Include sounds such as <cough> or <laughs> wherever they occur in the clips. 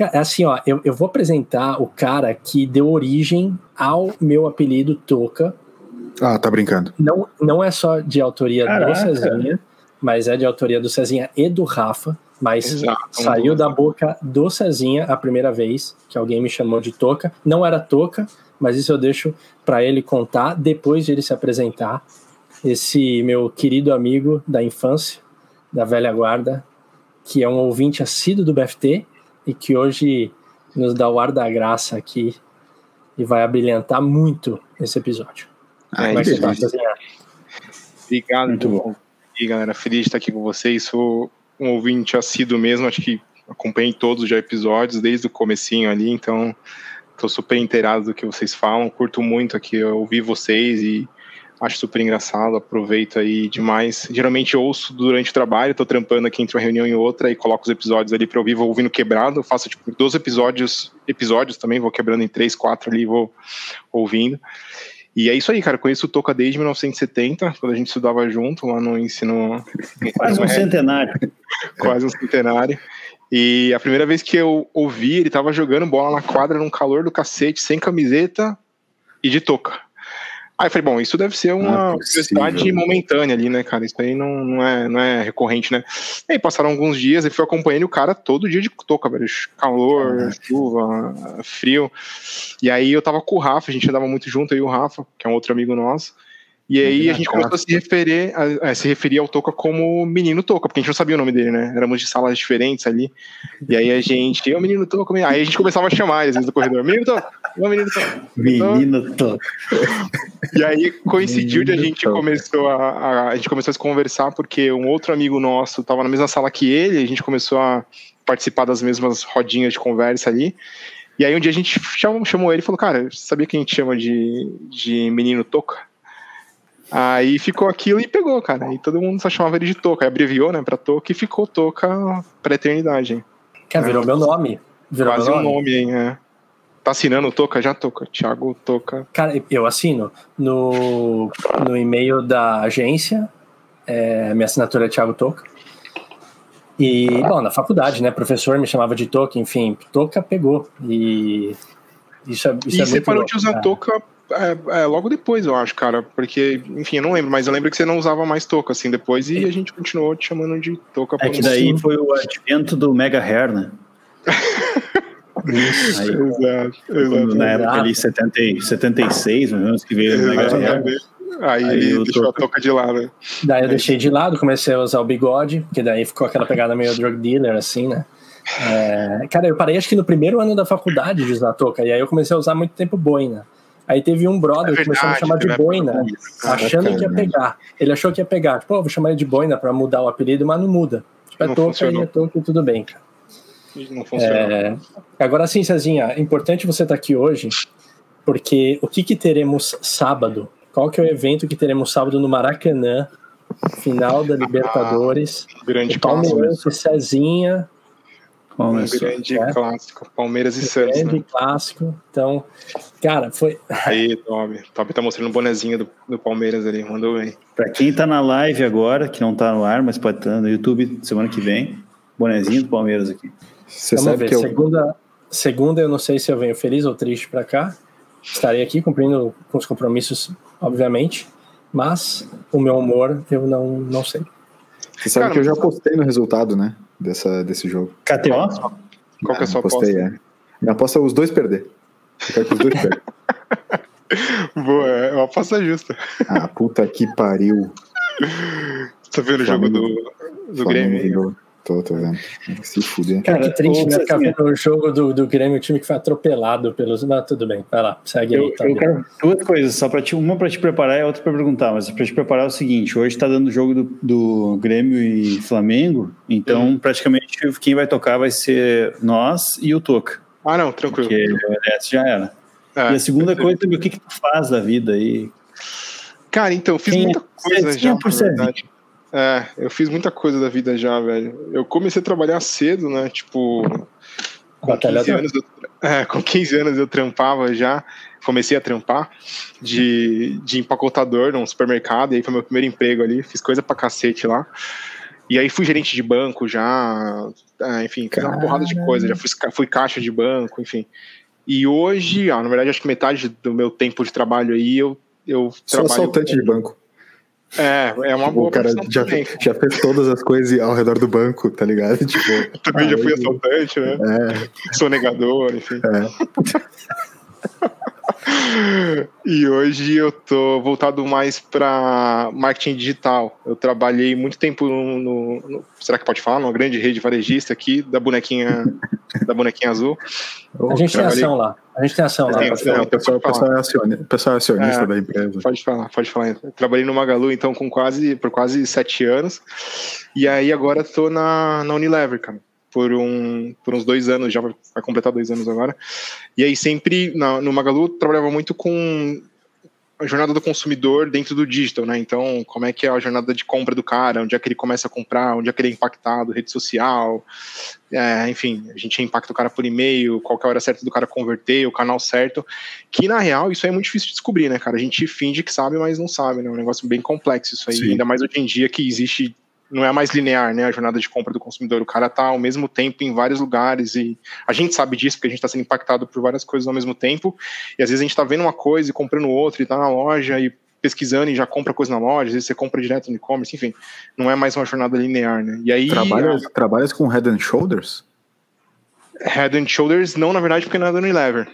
É assim, ó, eu, eu vou apresentar o cara que deu origem ao meu apelido Toca. Ah, tá brincando. Não, não é só de autoria Caraca. do Cezinha, mas é de autoria do Cezinha e do Rafa. Mas Exato. saiu da boca do Cezinha a primeira vez que alguém me chamou de Toca. Não era Toca, mas isso eu deixo para ele contar depois de ele se apresentar. Esse meu querido amigo da infância, da velha guarda, que é um ouvinte assíduo do BFT e que hoje nos dá o ar da graça aqui e vai abrilhantar muito esse episódio. Aí, Como é que tá, Obrigado. Muito bom. E galera, feliz de estar aqui com vocês. Sou um ouvinte assíduo mesmo, acho que acompanhei todos os episódios desde o comecinho ali, então estou super inteirado do que vocês falam, curto muito aqui ouvir vocês e acho super engraçado, aproveito aí demais. Geralmente ouço durante o trabalho, tô trampando aqui entre uma reunião e outra e coloco os episódios ali para ouvir, vou ouvindo quebrado, faço tipo 12 episódios, episódios também, vou quebrando em 3, 4 ali, vou ouvindo. E é isso aí, cara. Conheço o Toca desde 1970, quando a gente estudava junto lá no ensino. <laughs> Quase um centenário. <laughs> Quase um centenário. E a primeira vez que eu ouvi, ele tava jogando bola na quadra num calor do cacete, sem camiseta e de touca. Aí eu falei, bom, isso deve ser uma é curiosidade momentânea ali, né, cara? Isso aí não, não, é, não é recorrente, né? E aí passaram alguns dias e fui acompanhando o cara todo dia de toca, velho. Calor, chuva, frio. E aí eu tava com o Rafa, a gente andava muito junto, aí o Rafa, que é um outro amigo nosso. E aí a gente começou a se referir, a, a, se referir ao Toca como menino Toca, porque a gente não sabia o nome dele, né? Éramos de salas diferentes ali. E aí a gente, o menino Toca, aí a gente começava a chamar às vezes do corredor, menino Toca, o menino Toca. Menino Toca. E aí coincidiu de a gente começou a, a, a gente começou a se conversar porque um outro amigo nosso estava na mesma sala que ele, a gente começou a participar das mesmas rodinhas de conversa ali. E aí um dia a gente chamou, chamou ele e falou, cara, sabia que a gente chama de, de menino Toca? Aí ficou aquilo e pegou, cara. E todo mundo só chamava ele de Toca. Aí abreviou, né, pra Toca e ficou Toca pra eternidade. Cara, virou é. meu nome. Virou Quase meu nome. um nome, hein, é. Tá assinando Toca? Já Toca. Thiago Toca. Cara, eu assino. No, no e-mail da agência, é, minha assinatura é Thiago Toca. E, bom, na faculdade, né, professor me chamava de Toca, enfim, Toca pegou. E isso é, isso e é você parou de usar Toca é, é, logo depois, eu acho, cara. Porque, enfim, eu não lembro, mas eu lembro que você não usava mais touca, assim, depois, e a gente continuou te chamando de touca. É que daí foi o advento do Mega Hair, né? Isso. <laughs> Aí, exato, exato. Na época ali, 70, 76, mais ou menos, que veio o Mega Hair. Aí, aí ele deixou a touca de lado. Daí eu deixei de lado, comecei a usar o bigode, que daí ficou aquela pegada meio drug dealer, assim, né? É, cara, eu parei acho que no primeiro ano da faculdade de usar touca, e aí eu comecei a usar muito tempo boina. Aí teve um brother é que começou a me chamar de boina, achando que ia pegar. Ele achou que ia pegar. Tipo, oh, vou chamar ele de boina pra mudar o apelido, mas não muda. Tipo, é toca e é toca e tudo bem, cara. Não funciona. É... Agora sim, Cezinha, é importante você estar tá aqui hoje, porque o que, que teremos sábado? Qual que é o evento que teremos sábado no Maracanã? Final da Libertadores. Ah, grande Palmeiras Cezinha Começou, um grande é. clássico, Palmeiras e Santos. Grande né? clássico. Então, cara, foi. <laughs> Aí, Tobi. Tobi tá mostrando o bonezinho do, do Palmeiras ali, mandou bem. Pra quem tá na live agora, que não tá no ar, mas pode estar tá no YouTube semana que vem, bonezinho do Palmeiras aqui. Você Vamos sabe ver, que eu... segunda, segunda eu não sei se eu venho feliz ou triste pra cá. Estarei aqui cumprindo com os compromissos, obviamente, mas o meu humor eu não, não sei. Você sabe Cara, que eu já postei no resultado, né? Dessa, desse jogo. KTO? Qual que é a sua apostei, aposta? É. Minha aposta é os dois perder. Eu quero que os dois <laughs> perdem. Boa, é uma aposta justa. Ah, puta que pariu. Você tá vendo o jogo do, do Grêmio? Tô, tô vendo. Se fuder. Cara, que triste, né? O jogo do, do Grêmio, o time que foi atropelado pelos. Mas tudo bem, vai lá, segue eu, aí. Tá eu quero duas coisas, só pra te, uma pra te preparar e outra pra perguntar. Mas pra te preparar é o seguinte: hoje tá dando o jogo do, do Grêmio e Flamengo, então hum. praticamente quem vai tocar vai ser nós e o Toca. Ah, não, tranquilo. Porque essa já era. É, e a segunda coisa é o que, que tu faz da vida aí? Cara, então, eu fiz quem muita é coisa já, na verdade. É, eu fiz muita coisa da vida já, velho. Eu comecei a trabalhar cedo, né? Tipo, com 15 anos eu, é, com 15 anos eu trampava já, comecei a trampar de, de empacotador num supermercado, e aí foi meu primeiro emprego ali, fiz coisa pra cacete lá. E aí fui gerente de banco já, é, enfim, fiz uma porrada de coisa, já fui, fui caixa de banco, enfim. E hoje, ah, na verdade, acho que metade do meu tempo de trabalho aí eu, eu Sou trabalho. assaltante de banco. É, é uma boa. O cara já, já fez todas as coisas ao redor do banco, tá ligado? <laughs> Tipo, Também ah, já fui assaltante, né? É. Sou negador, enfim. É. <laughs> e hoje eu tô voltado mais para marketing digital. Eu trabalhei muito tempo no, no, no, será que pode falar, numa grande rede varejista aqui da bonequinha da bonequinha azul. A gente tem ação lá. A gente tem ação lá. Tem ação, o pessoal, pessoal, é acionista, pessoal é acionista é, da empresa. Pode falar, pode falar. Trabalhei no Magalu então com quase por quase sete anos e aí agora tô na, na Unilever, cara por, um, por uns dois anos, já vai, completar dois anos agora. E aí sempre, na, no Magalu, trabalhava muito com a jornada do consumidor dentro do digital, né? Então, como é que é a jornada de compra do cara, onde é que ele começa a comprar, onde é que ele é impactado, rede social, é, enfim, a gente impacta o cara por e-mail, qual é a hora certa do cara converter, o canal certo, que na real isso aí é muito difícil de descobrir, né, cara? A gente finge que sabe, mas não sabe, né? É um negócio bem complexo isso aí, Sim. ainda mais hoje em dia que existe não é mais linear, né? A jornada de compra do consumidor. O cara está ao mesmo tempo em vários lugares e a gente sabe disso porque a gente está sendo impactado por várias coisas ao mesmo tempo. E às vezes a gente está vendo uma coisa e comprando outra e está na loja e pesquisando e já compra coisa na loja, às vezes você compra direto no e-commerce, enfim, não é mais uma jornada linear, né? E aí trabalhas, a... trabalhas com Head and Shoulders? Head and Shoulders não, na verdade, porque não é da Unilever.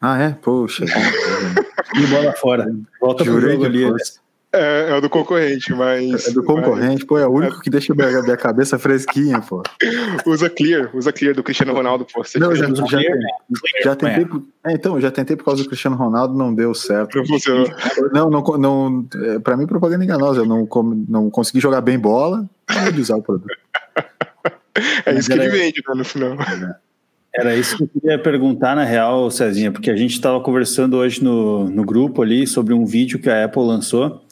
Ah, é? Poxa. <laughs> e bola fora. Volta Jurei pro jogo ali. É, é o do concorrente, mas. É do concorrente, mas... pô, é o único que deixa a minha cabeça fresquinha, pô. usa Clear, usa Clear do Cristiano Ronaldo, pô. Você não, já, já, clear, já, já tentei. É, então, já tentei por causa do Cristiano Ronaldo, não deu certo. Não funcionou. Não, não, não é, pra mim, propaganda enganosa. Eu não, não consegui jogar bem bola, não de usar o produto. <laughs> é isso que ele vende, né, no final. Era isso que eu queria perguntar, na real, Cezinha, porque a gente estava conversando hoje no, no grupo ali sobre um vídeo que a Apple lançou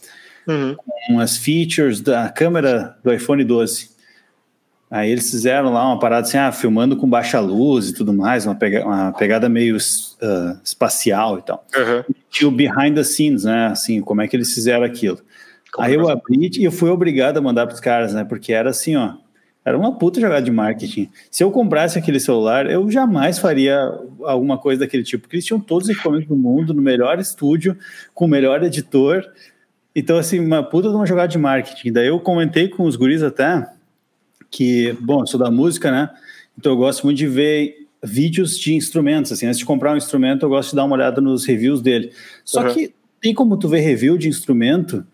uhum. com as features da câmera do iPhone 12. Aí eles fizeram lá uma parada assim, ah, filmando com baixa luz e tudo mais, uma, pega uma pegada meio uh, espacial e tal. Uhum. Tinha o behind the scenes, né? Assim, como é que eles fizeram aquilo. Como Aí eu abri e eu fui obrigado a mandar para os caras, né? Porque era assim, ó. Era uma puta jogada de marketing. Se eu comprasse aquele celular, eu jamais faria alguma coisa daquele tipo, porque eles tinham todos os equipamentos do mundo, no melhor estúdio, com o melhor editor, então, assim, uma puta de uma jogada de marketing. Daí eu comentei com os guris até que, bom, eu sou da música, né? Então eu gosto muito de ver vídeos de instrumentos, assim, antes de comprar um instrumento, eu gosto de dar uma olhada nos reviews dele. Só uhum. que tem como tu ver review de instrumento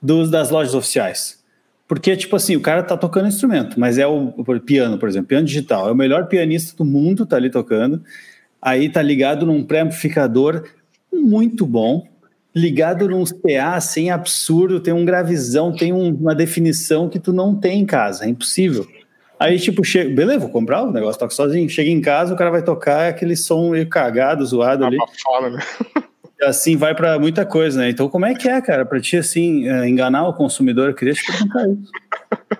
dos, das lojas oficiais. Porque, tipo assim, o cara tá tocando instrumento, mas é o, o piano, por exemplo, piano digital, é o melhor pianista do mundo, tá ali tocando, aí tá ligado num pré-amplificador muito bom, ligado num PA assim absurdo, tem um gravizão, tem um, uma definição que tu não tem em casa, é impossível. Aí, tipo, chega, beleza, vou comprar, o negócio toca sozinho. Chega em casa, o cara vai tocar aquele som meio cagado, zoado ali. Né? Assim vai para muita coisa, né? Então, como é que é, cara, para ti, assim, é, enganar o consumidor? Eu queria te perguntar isso.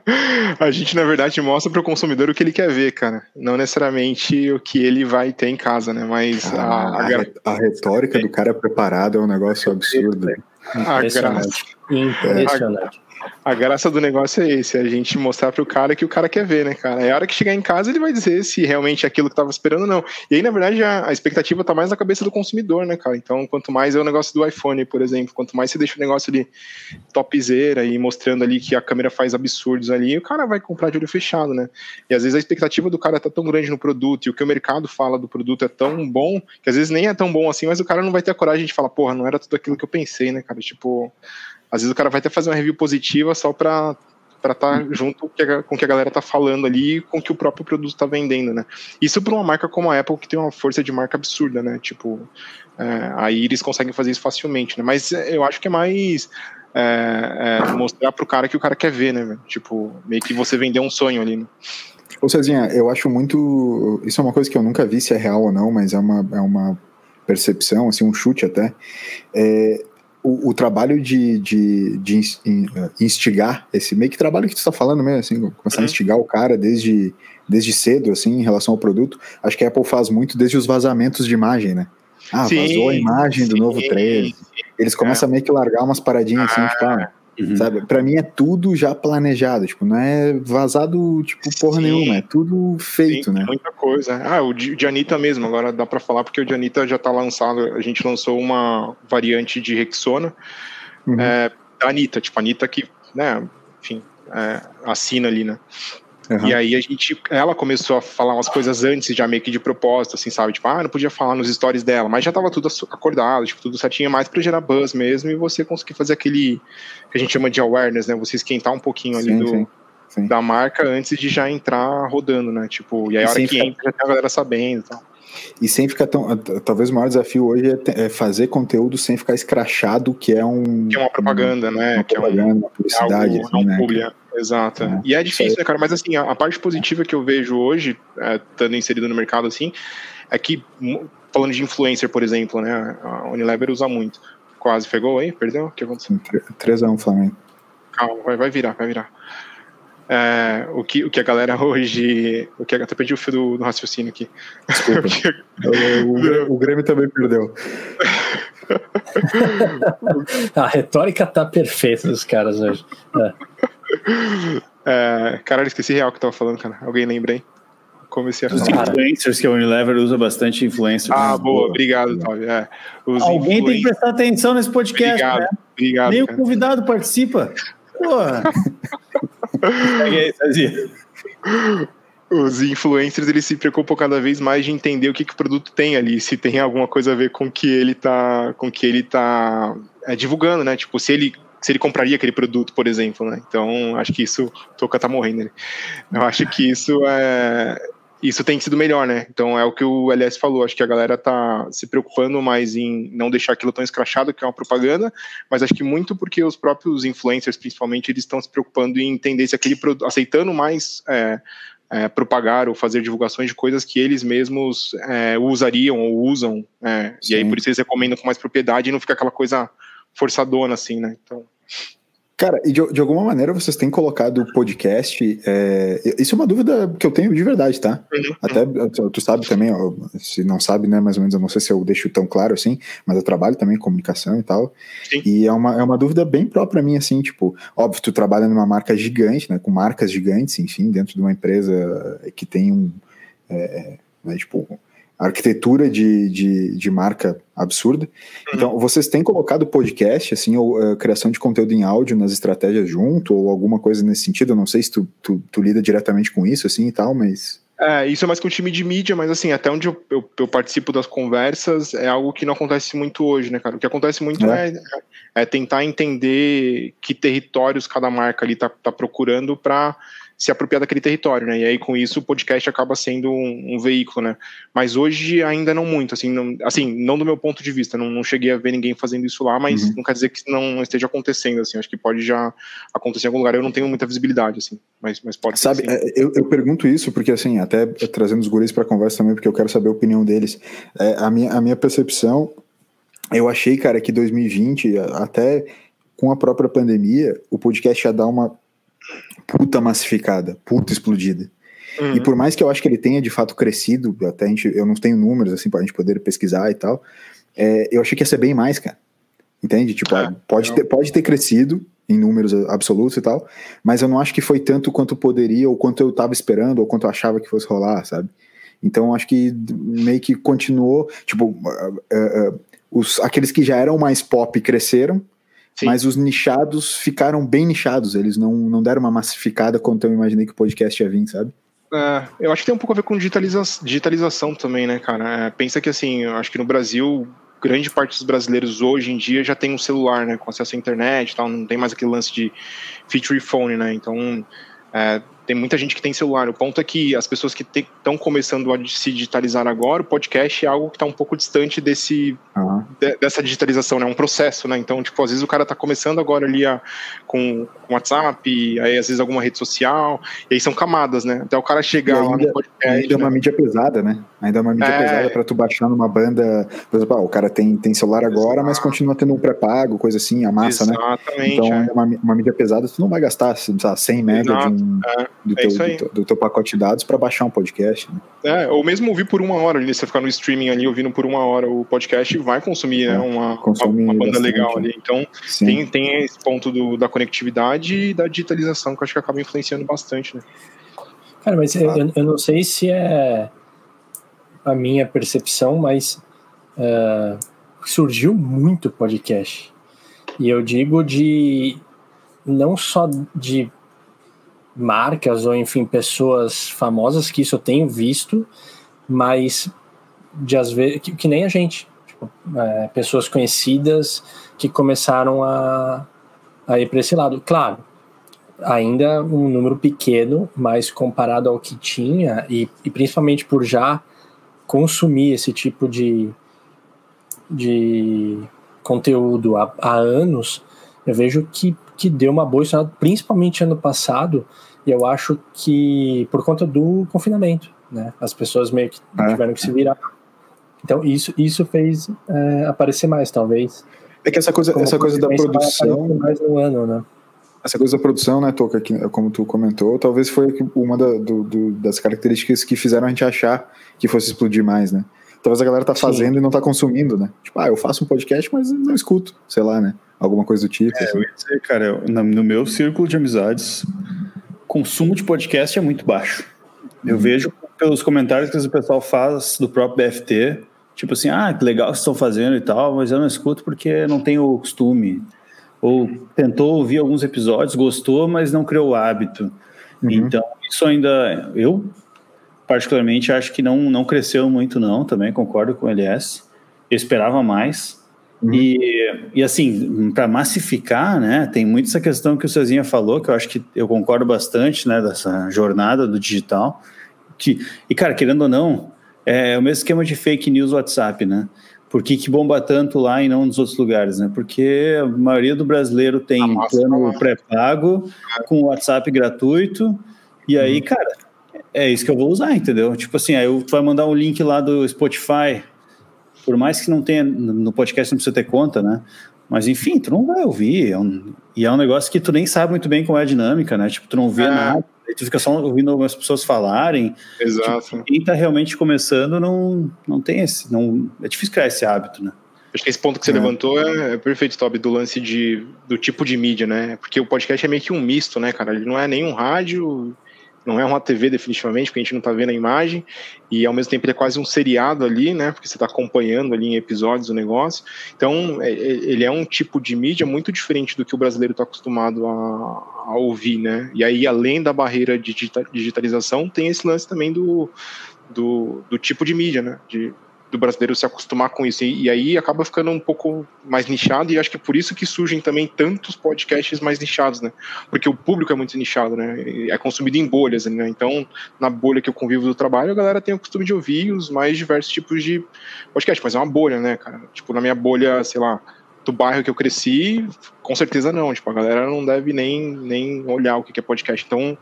<laughs> A gente, na verdade, mostra para o consumidor o que ele quer ver, cara. Não necessariamente o que ele vai ter em casa, né? Mas ah, a, a, a, retórica do cara preparado é um negócio absurdo. Impressionante. Impressionante. A graça do negócio é esse, é a gente mostrar pro cara que o cara quer ver, né, cara? É a hora que chegar em casa ele vai dizer se realmente é aquilo que tava esperando ou não. E aí, na verdade, a, a, expectativa tá mais na cabeça do consumidor, né, cara? Então, quanto mais é o negócio do iPhone, por exemplo, quanto mais você deixa o negócio ali topzera e mostrando ali que a câmera faz absurdos ali, o cara vai comprar de olho fechado, né? E às vezes a expectativa do cara tá tão grande no produto e o que o mercado fala do produto é tão bom que às vezes nem é tão bom assim, mas o cara não vai ter a coragem de falar, porra, não era tudo aquilo que eu pensei, né, cara? Tipo, às vezes o cara vai até fazer uma review positiva só para para estar tá junto com o que a galera tá falando ali com o que o próprio produto está vendendo, né? Isso para uma marca como a Apple, que tem uma força de marca absurda, né? Tipo, é, aí eles conseguem fazer isso facilmente, né? Mas eu acho que é mais é, é, mostrar pro cara que o cara quer ver, né? Tipo, meio que você vender um sonho ali, né? Ô Cezinha, eu acho muito. Isso é uma coisa que eu nunca vi se é real ou não, mas é uma, é uma percepção, assim, um chute até. É, o, o, trabalho de, de, de, eh, instigar, esse meio que trabalho que tu está falando mesmo, assim, começar uhum. a instigar o cara desde, desde cedo, assim, em relação ao produto, acho que a Apple faz muito desde os vazamentos de imagem, né? Ah, sim, vazou a imagem sim, do novo 13. Eles começam é. a meio que largar umas paradinhas assim, tipo, ah, Uhum. Sabe? Pra mim é tudo já planejado, tipo, não é vazado, tipo, porra Sim. nenhuma, é tudo feito, Sim, né? Muita coisa. Ah, o de Anitta mesmo, agora dá pra falar porque o de Anitta já tá lançado, a gente lançou uma variante de Rexona uhum. é, da Anitta, tipo, a Anitta que, né, enfim, é, assina ali, né? Uhum. E aí a gente, ela começou a falar umas coisas antes, já meio que de propósito, assim, sabe? Tipo, ah, não podia falar nos stories dela, mas já tava tudo acordado, tipo, tudo certinho, mais pra gerar buzz mesmo e você conseguir fazer aquele que a gente chama de awareness, né? Você esquentar um pouquinho ali sim, do, sim, sim. da marca antes de já entrar rodando, né? Tipo, e aí a hora que entra já tem a galera sabendo e tal. E sem ficar tão. Talvez o maior desafio hoje é, é, fazer conteúdo sem ficar escrachado, que é um. Que é uma propaganda, um, né? Uma que propaganda, é um, uma publicidade. É algo, assim, né, Exato. É. E é difícil, né, cara? Mas assim, a, a, parte positiva que eu vejo hoje, é, estando inserido no mercado assim, é que, falando de influencer, por exemplo, né? A Unilever usa muito. Quase pegou aí? Perdeu? O que aconteceu? 3x1 Flamengo. Calma, vai, vai virar, vai virar. É, o, que, o que a galera hoje. O que, até perdi o fio do, do raciocínio aqui. Desculpa. <laughs> o, o, o Grêmio também perdeu. <laughs> a retórica tá perfeita dos caras hoje. É. É, caralho, esqueci real que eu tava falando, cara. Alguém lembra aí? Comecei a Os falar. influencers, que a Unilever usa bastante influencers. Ah, boa, obrigado, Tove. É, Alguém influen... tem que prestar atenção nesse podcast, obrigado, né? Obrigado. Nem cara. o convidado participa. Porra. <laughs> Os influencers eles se preocupam cada vez mais de entender o que, que o produto tem ali, se tem alguma coisa a ver com que ele tá, com que ele tá é, divulgando, né? Tipo, se ele se ele compraria aquele produto, por exemplo, né? Então, acho que isso, Toca tá morrendo? Eu acho que isso é isso tem sido melhor, né? Então é o que o LS falou. Acho que a galera tá se preocupando mais em não deixar aquilo tão escrachado, que é uma propaganda, mas acho que muito porque os próprios influencers, principalmente, eles estão se preocupando em entender se aquele produto, aceitando mais é, é, propagar ou fazer divulgações de coisas que eles mesmos é, usariam ou usam. É, e aí por isso eles recomendam com mais propriedade e não fica aquela coisa forçadona assim, né? Então. Cara, e de, de, alguma maneira vocês têm colocado o podcast. É, isso é uma dúvida que eu tenho de verdade, tá? Uhum. Até tu sabe também, ó, se não sabe, né? Mais ou menos, eu não sei se eu deixo tão claro assim, mas eu trabalho também em comunicação e tal. Sim. E é uma, é uma dúvida bem própria minha, assim, tipo, óbvio, tu trabalha numa marca gigante, né? Com marcas gigantes, enfim, dentro de uma empresa que tem um. É, né, tipo, arquitetura de, de, de marca absurda. Uhum. Então, vocês têm colocado podcast, assim, ou uh, criação de conteúdo em áudio nas estratégias junto, ou alguma coisa nesse sentido? Eu não sei se tu, tu, tu lida diretamente com isso, assim, e tal, mas... É, isso é mais com o time de mídia, mas assim, até onde eu, eu, eu, participo das conversas é algo que não acontece muito hoje, né, cara? O que acontece muito é, é, é tentar entender que territórios cada marca ali tá, tá procurando para se apropriar daquele território, né? E aí com isso o podcast acaba sendo um, um veículo, né? Mas hoje ainda não muito, assim, não, assim, não do meu ponto de vista, não, não cheguei a ver ninguém fazendo isso lá, mas uhum. não quer dizer que não esteja acontecendo, assim, acho que pode já acontecer em algum lugar. Eu não tenho muita visibilidade, assim, mas, mas pode. Sabe, é, eu, eu pergunto isso porque assim, até trazendo os guris para conversa também, porque eu quero saber a opinião deles. É, a minha a minha percepção, eu achei, cara, que 2020 até com a própria pandemia, o podcast ia dar uma puta massificada, puta explodida. Uhum. E por mais que eu acho que ele tenha de fato crescido, até a gente, eu não tenho números assim pra gente poder pesquisar e tal, é, eu achei que ia ser bem mais, cara. Entende? Tipo, é, pode, ter, pode ter crescido em números absolutos e tal, mas eu não acho que foi tanto quanto poderia, ou quanto eu tava esperando, ou quanto eu achava que fosse rolar, sabe? Então acho que meio que continuou, tipo, uh, uh, uh, os, aqueles que já eram mais pop cresceram, Sim. Mas os nichados ficaram bem nichados, eles não, não deram uma massificada quanto eu imaginei que o podcast ia vir, sabe? É, eu acho que tem um pouco a ver com digitaliza digitalização também, né, cara? É, pensa que assim, eu acho que no Brasil, grande parte dos brasileiros hoje em dia já tem um celular, né, com acesso à internet e tal, não tem mais aquele lance de feature phone, né? Então, é, tem muita gente que tem celular. O ponto é que as pessoas que estão começando a se digitalizar agora, o podcast é algo que está um pouco distante desse, uhum. de, dessa digitalização, né? É um processo, né? Então, tipo, às vezes o cara está começando agora ali a, com, com WhatsApp, aí às vezes alguma rede social, e aí são camadas, né? Até o cara chegar ainda, lá no podcast. Ainda é uma né? mídia pesada, né? Ainda é uma mídia é... pesada para tu baixar numa banda. Por exemplo, ah, o cara tem, tem celular agora, Exato. mas continua tendo um pré-pago, coisa assim, a massa, Exatamente, né? Então, é. uma, uma mídia pesada, tu não vai gastar, sei lá, 100 mega de um. É do, é teu, do, teu, do, teu, pacote de dados para baixar um podcast. Né? É, ou mesmo ouvir por uma hora, ali, você ficar no streaming ali ouvindo por uma hora o podcast, vai consumir né, uma, uma, uma, banda bastante, legal ali. Então tem, tem esse ponto do, da conectividade e da digitalização que eu acho que acaba influenciando bastante, né? Cara, mas ah. eu, eu, não sei se é a minha percepção, mas uh, surgiu muito podcast. E eu digo de não só de marcas ou enfim pessoas famosas que isso eu tenho visto, mas de às vezes que, que nem a gente, tipo, é, pessoas conhecidas que começaram a, a ir para esse lado. Claro, ainda um número pequeno, mas comparado ao que tinha e, e principalmente por já consumir esse tipo de, de conteúdo há, há anos, eu vejo que, que deu uma boa estrada, principalmente ano passado, e eu acho que por conta do confinamento, né? As pessoas meio que é. tiveram que se virar. Então isso, isso fez é, aparecer mais, talvez. É que essa coisa, essa coisa da produção. Mais no ano, né? Essa coisa da produção, né, Toca, que, como tu comentou, talvez foi uma da, do, do, das características que fizeram a gente achar que fosse explodir mais, né? Talvez a galera tá fazendo Sim. e não tá consumindo, né? Tipo, ah, eu faço um podcast, mas não escuto, sei lá, né? Alguma coisa do tipo. É, assim. eu ia dizer, cara, no meu círculo de amizades, consumo de podcast é muito baixo. Eu uhum. vejo pelos comentários que o pessoal faz do próprio BFT, tipo assim, ah, que legal que estão fazendo e tal, mas eu não escuto porque não tenho o costume. Ou tentou ouvir alguns episódios, gostou, mas não criou o hábito. Uhum. Então, isso ainda, eu particularmente acho que não, não cresceu muito não, também concordo com o LS. Eu esperava mais. Uhum. E, e assim, para massificar, né, tem muito essa questão que o Cezinha falou, que eu acho que eu concordo bastante, né, dessa jornada do digital. Que, e, cara, querendo ou não, é o mesmo esquema de fake news WhatsApp, né? Por que, que bomba tanto lá e não nos outros lugares, né? Porque a maioria do brasileiro tem ah, plano pré-pago, com WhatsApp gratuito, e aí, uhum. cara, é isso que eu vou usar, entendeu? Tipo assim, aí tu vai mandar um link lá do Spotify, por mais que não tenha, no podcast não precisa ter conta, né? Mas enfim, tu não vai ouvir, é um, e é um negócio que tu nem sabe muito bem como é a dinâmica, né? Tipo, tu não vê é. nada, tu fica só ouvindo algumas pessoas falarem. Exato. Tipo, quem tá realmente começando não, não tem esse, não, é difícil criar esse hábito, né? Acho que esse ponto que você é. levantou é, é, perfeito, Toby, do lance de, do tipo de mídia, né? Porque o podcast é meio que um misto, né, cara? Ele não é nem um rádio, não é uma TV definitivamente, porque a gente não está vendo a imagem, e ao mesmo tempo ele é quase um seriado ali, né? Porque você está acompanhando ali em episódios o negócio. Então, é, é, ele é um tipo de mídia muito diferente do que o brasileiro está acostumado a, a, ouvir, né? E aí, além da barreira de digitalização, tem esse lance também do, do, do tipo de mídia, né? De, do brasileiro se acostumar com isso. E, e, aí acaba ficando um pouco mais nichado, e acho que é por isso que surgem também tantos podcasts mais nichados, né? Porque o público é muito nichado, né? É consumido em bolhas, né? Então, na bolha que eu convivo do trabalho, a galera tem o costume de ouvir os mais diversos tipos de podcast, mas é uma bolha, né, cara? Tipo, na minha bolha, sei lá, do bairro que eu cresci, com certeza não. Tipo, a galera não deve nem, nem olhar o que é podcast. Então,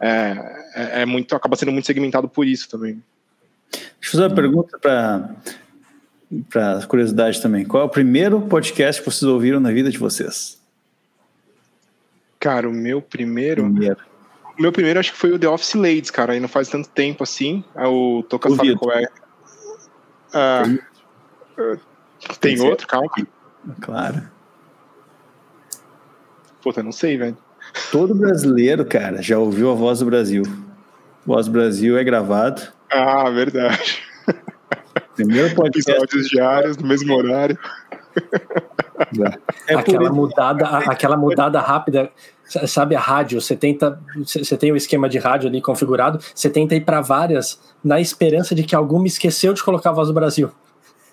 é, é, é muito, acaba sendo muito segmentado por isso também. Deixa eu fazer uma pergunta para para curiosidade também. Qual é o primeiro podcast que vocês ouviram na vida de vocês? Cara, o meu primeiro. primeiro. O meu primeiro acho que foi o The Office Ladies, cara. Aí não faz tanto tempo assim. É o Toca sabe qual é. Ah, tem, tem outro, calma. Claro. Puta, não sei, velho. Todo brasileiro, cara, já ouviu a Voz do Brasil. Voz do Brasil é gravado ah, verdade. Primeiro <laughs> podcast. Episódios diários, no mesmo horário. É aquela, mudada, aquela mudada rápida, sabe a rádio, você tenta, você tem o esquema de rádio ali configurado, você tenta ir para várias na esperança de que alguma esqueceu de colocar a voz do Brasil.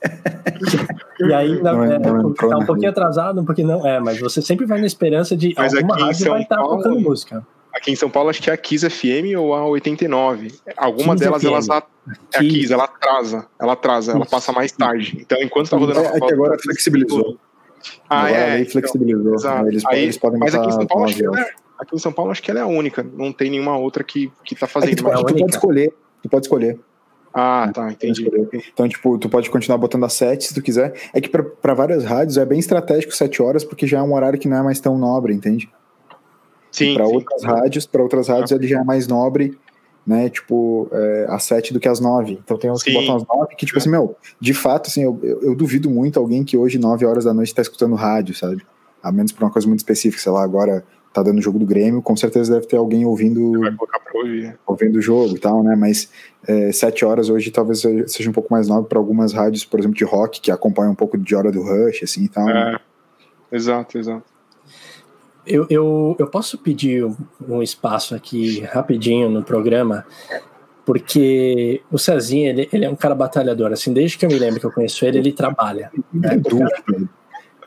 <laughs> e aí não, é, não tá um pouquinho atrasado, um pouquinho não, é, mas você sempre vai na esperança de mas alguma rádio vai estar tá tocando música. Aqui em São Paulo, acho que é a Kiss FM ou a 89. Alguma Kiss delas, FM. elas é a Kiss, ela atrasa. Ela atrasa, ela passa mais tarde. Então, enquanto tá rodando. É, é que agora flexibilizou. Ah, agora é. Então, flexibilizou. Então, eles, Aí, eles podem mas aqui em São Paulo, acho que ela é, aqui em São Paulo, acho que ela é a única. Não tem nenhuma outra que, que tá fazendo. É que tu, tu pode escolher. Tu pode escolher. Ah, tá, entendi. Então, tipo, tu pode continuar botando a 7 se tu quiser. É que para várias rádios é bem estratégico 7 horas, porque já é um horário que não é mais tão nobre, entende? Sim. Para outras rádios, para outras rádios ele já é mais nobre, né? Tipo, é, às sete do que às nove. Então tem uns que botam às nove que, tipo assim, meu, de fato, assim, eu, eu, eu duvido muito alguém que hoje, nove horas da noite, está escutando rádio, sabe? A menos por uma coisa muito específica, sei lá, agora tá dando o jogo do Grêmio, com certeza deve ter alguém ouvindo ouvindo o jogo e tal, né? Mas é, sete horas hoje talvez seja um pouco mais nobre para algumas rádios, por exemplo, de rock, que acompanham um pouco de hora do Rush, assim e tal. Né? É, né? exato, exato. Eu, eu, eu posso pedir um espaço aqui rapidinho no programa, porque o Cezinha, ele, ele é um cara batalhador, assim, desde que eu me lembro que eu conheço ele, ele trabalha. Né?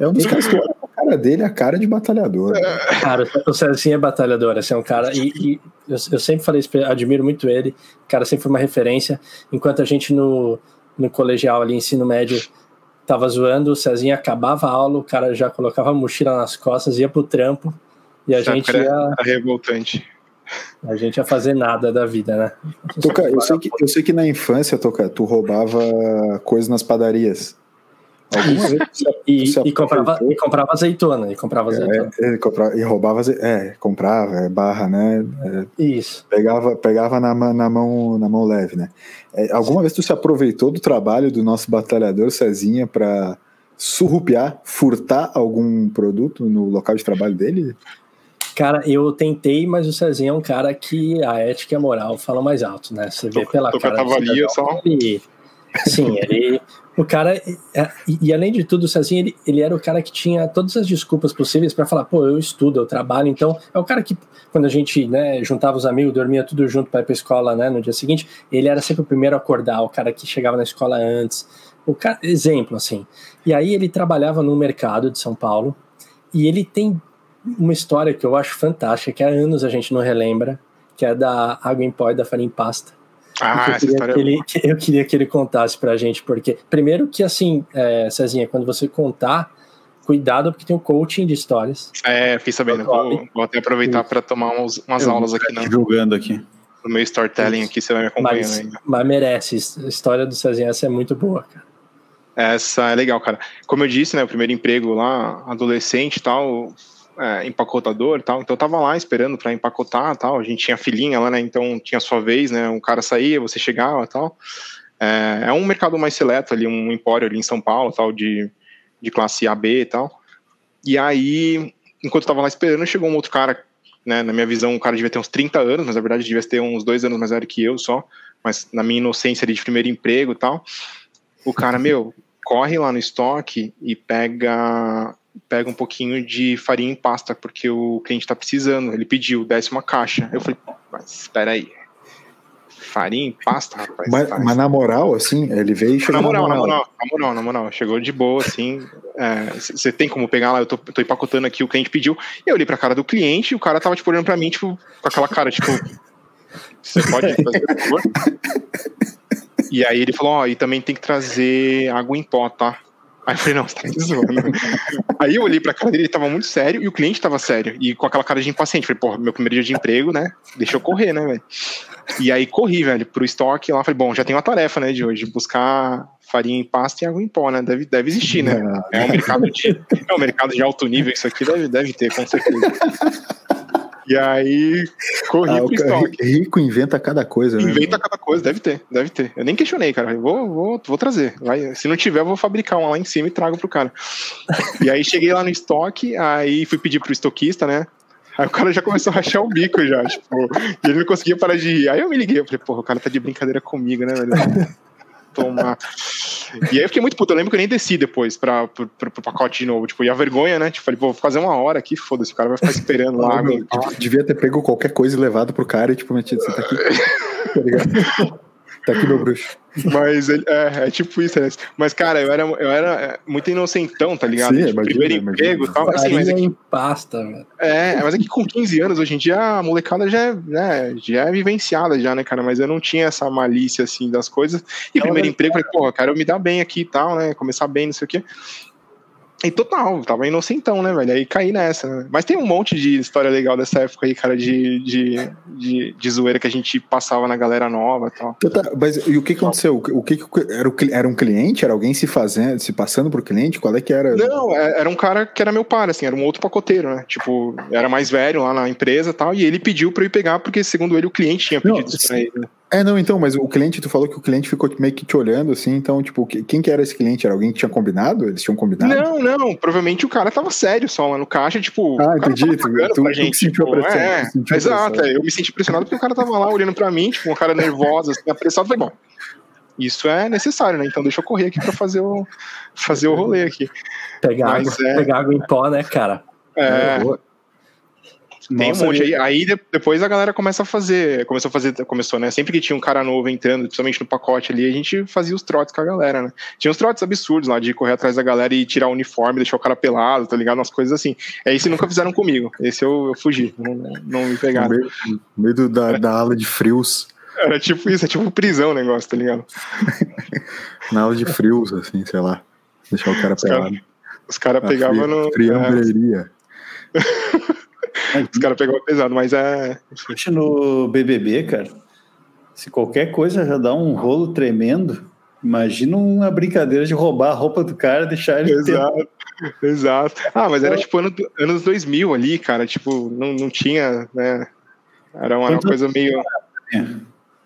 É um dos caras que a cara dele é a cara de batalhador. Né? Cara, o Cezinha é batalhador, assim, é um cara. E, e eu, eu, sempre falei isso, admiro muito ele. O cara sempre foi uma referência. Enquanto a gente no, no colegial ali, ensino médio, tava zoando, o Cezinha acabava a aula, o cara já colocava a mochila nas costas, ia pro trampo. E a Essa gente ia. <laughs> revoltante. A gente ia fazer nada da vida, né? Toca, eu, sei que, eu sei que na infância, Toca, tu roubava coisas nas padarias. Alguma <laughs> vez e, e, comprava, e comprava azeitona. E comprava é, azeitona. É, comprava, e roubava É, comprava, é, barra, né? É, Isso. Pegava, pegava na, na, mão, na mão leve, né? É, alguma vez tu se aproveitou do trabalho do nosso batalhador Cezinha para surrupiar, furtar algum produto no local de trabalho dele? Cara, eu tentei, mas o Cezinha é um cara que a ética e a moral falam mais alto, né? Você vê pela cara. Tava ali, só... Ele, sim, ele o cara, é, e, além de tudo, assim, ele, ele era o cara que tinha todas as desculpas possíveis para falar, pô, eu estudo, eu trabalho, então é o cara que, quando a gente né, juntava os amigos, dormia tudo junto para ir pra escola né, no dia seguinte, ele era sempre o primeiro a acordar, o cara que chegava na escola antes. O cara, exemplo, assim. E aí ele trabalhava no mercado de São Paulo e ele tem uma história que eu acho fantástica, que há anos a gente não relembra, que é da água em pó e da farinha em pasta ah, essa história que ele, é que <laughs> eu queria que ele contasse pra gente, porque, primeiro que assim, é, Cezinha, quando você contar, cuidado, porque tem um coaching de histórias. É, fiquei sabendo, vou, vou até aproveitar para tomar umas, umas aulas aqui. Não. Julgando aqui. No meu storytelling aqui, você vai me acompanhando mas, ainda. Mas merece, a história do Cezinha, essa é muito boa, cara. Essa é legal, cara. Como eu disse, né, o primeiro emprego lá, adolescente e tal, é, empacotador e tal, então eu tava lá esperando para empacotar tal, a gente tinha filhinha lá, né, então tinha sua vez, né, um cara saía, você chegava tal, é, é um mercado mais seleto ali, um empório ali em São Paulo, tal, de, de classe AB e tal, e aí, enquanto eu tava lá esperando, chegou um outro cara, né, na minha visão, o cara devia ter uns 30 anos, mas na verdade devia ter uns dois anos mais velho que eu só, mas na minha inocência ali de primeiro emprego e tal, o cara, meu, corre lá no estoque e pega pega um pouquinho de farinha em pasta, porque o cliente está precisando. Ele pediu, desce uma caixa. Eu falei, mas espera aí. Farinha em pasta, rapaz. Mas, mas, na moral, assim, ele veio e chegou na moral, na moral. Na moral, na moral, Chegou de boa, assim. Você é, tem como pegar lá, eu tô, tô empacotando aqui, o cliente pediu. E eu olhei pra cara do cliente e o cara tava, tipo, olhando pra mim, tipo, com aquela cara, tipo... <laughs> Você pode fazer, por favor? E aí ele falou, ó, oh, e também tem que trazer água em pó, tá? Aí eu falei, não, você tá me zoando. <laughs> aí eu olhei pra cara dele, ele tava muito sério e o cliente tava sério. E com aquela cara de impaciente. Falei, pô, meu primeiro dia de emprego, né? Deixa eu correr, né, velho? E aí corri, velho, pro estoque lá. Falei, bom, já tem uma tarefa, né, de hoje. Buscar farinha em pasta e água em pó, né? Deve, deve existir, né? É um mercado de, é um mercado de alto nível, isso aqui deve, deve ter, com certeza. <laughs> E aí, corri ah, pro estoque. Rico inventa cada coisa, né? Inventa cada coisa, deve ter, deve ter. Eu nem questionei, cara. Vou, vou, vou trazer. Vai, se não tiver, eu vou fabricar uma lá em cima e trago pro cara. e aí cheguei lá no estoque, aí fui pedir pro estoquista, né? Aí o cara já começou a rachar o bico já, tipo, e ele não conseguia parar de rir. Aí eu me liguei, eu falei, porra, o cara tá de brincadeira comigo, né, velho? Tomar. E aí eu fiquei muito puto. Eu lembro que eu nem desci depois pra, pro, pro, pacote de novo. Tipo, e a vergonha, né? Tipo, falei, vou fazer uma hora aqui, foda-se, o cara vai ficar esperando lá. Meu, devia ter pego qualquer coisa e levado pro cara e, tipo, metido, você tá aqui. <laughs> tá ligado? Tá aqui meu bruxo. Mas é, é, tipo isso, né? Mas, cara, eu era, eu era é, muito inocentão, tá ligado? Sim, tipo, imagina, primeiro imagina. emprego e tal. Assim, mas aqui, é pasta, velho. É, mas aqui com 15 anos, hoje em dia, a molecada já é, né, já é vivenciada, já, né, cara? Mas eu não tinha essa malícia, assim, das coisas. E primeiro emprego, falei, porra, quero me dar bem aqui e tal, né? Começar bem, não sei o quê. E total, tava inocentão, né, velho? Aí caí nessa. Né? Mas tem um monte de história legal dessa época aí, cara, de, de, de, de zoeira que a gente passava na galera nova e tal. Tá, mas e o que aconteceu? O que, era, o, era um cliente? Era alguém se fazendo, se passando por cliente? Qual é que era? Não, é, era um cara que era meu par, assim, era um outro pacoteiro, né? Tipo, era mais velho lá na empresa e tal, e ele pediu pra eu ir pegar, porque segundo ele o cliente tinha pedido Não, isso pra ele. É, não, então, mas o cliente, tu falou que o cliente ficou meio que te olhando, assim, então, tipo, quem que era esse cliente? Era alguém que tinha combinado? Eles tinham combinado? Não, não, provavelmente o cara tava sério só lá no caixa, tipo... Ah, entendi, tu, tu, tu gente, sentiu tipo, a pressão. É, sentiu exato, pressão. É, eu me senti pressionado porque o cara tava lá olhando pra mim, tipo, um cara nervoso, assim, apressado, falei, bom, isso é necessário, né? Então deixa eu correr aqui pra fazer o, fazer o rolê aqui. Pegar, água, é... pegar água em pó, né, cara? É... Tem Nossa, um monte aí. Aí depois a galera começa a fazer. Começou a fazer. Começou, né? Sempre que tinha um cara novo entrando, principalmente no pacote ali, a gente fazia os trotes com a galera, né? Tinha uns trotes absurdos lá de correr atrás da galera e tirar o uniforme, deixar o cara pelado, tá ligado? Umas coisas assim. É isso nunca fizeram comigo. Esse eu, eu fugi. Não, não me pegaram. No meio, no meio da, da ala de frios. Era tipo isso, é tipo prisão o negócio, tá ligado? Na aula de frios, assim, sei lá. Deixar o cara os pelado. Cara, os caras pegavam no. Friambreria. É, Os caras pegaram pesado, mas é. No BBB, cara, se qualquer coisa já dá um rolo tremendo, imagina uma brincadeira de roubar a roupa do cara e deixar ele. Exato, ter... exato. Ah, mas era tipo ano, anos 2000 ali, cara, tipo, não, não tinha, né? Era uma, uma coisa meio.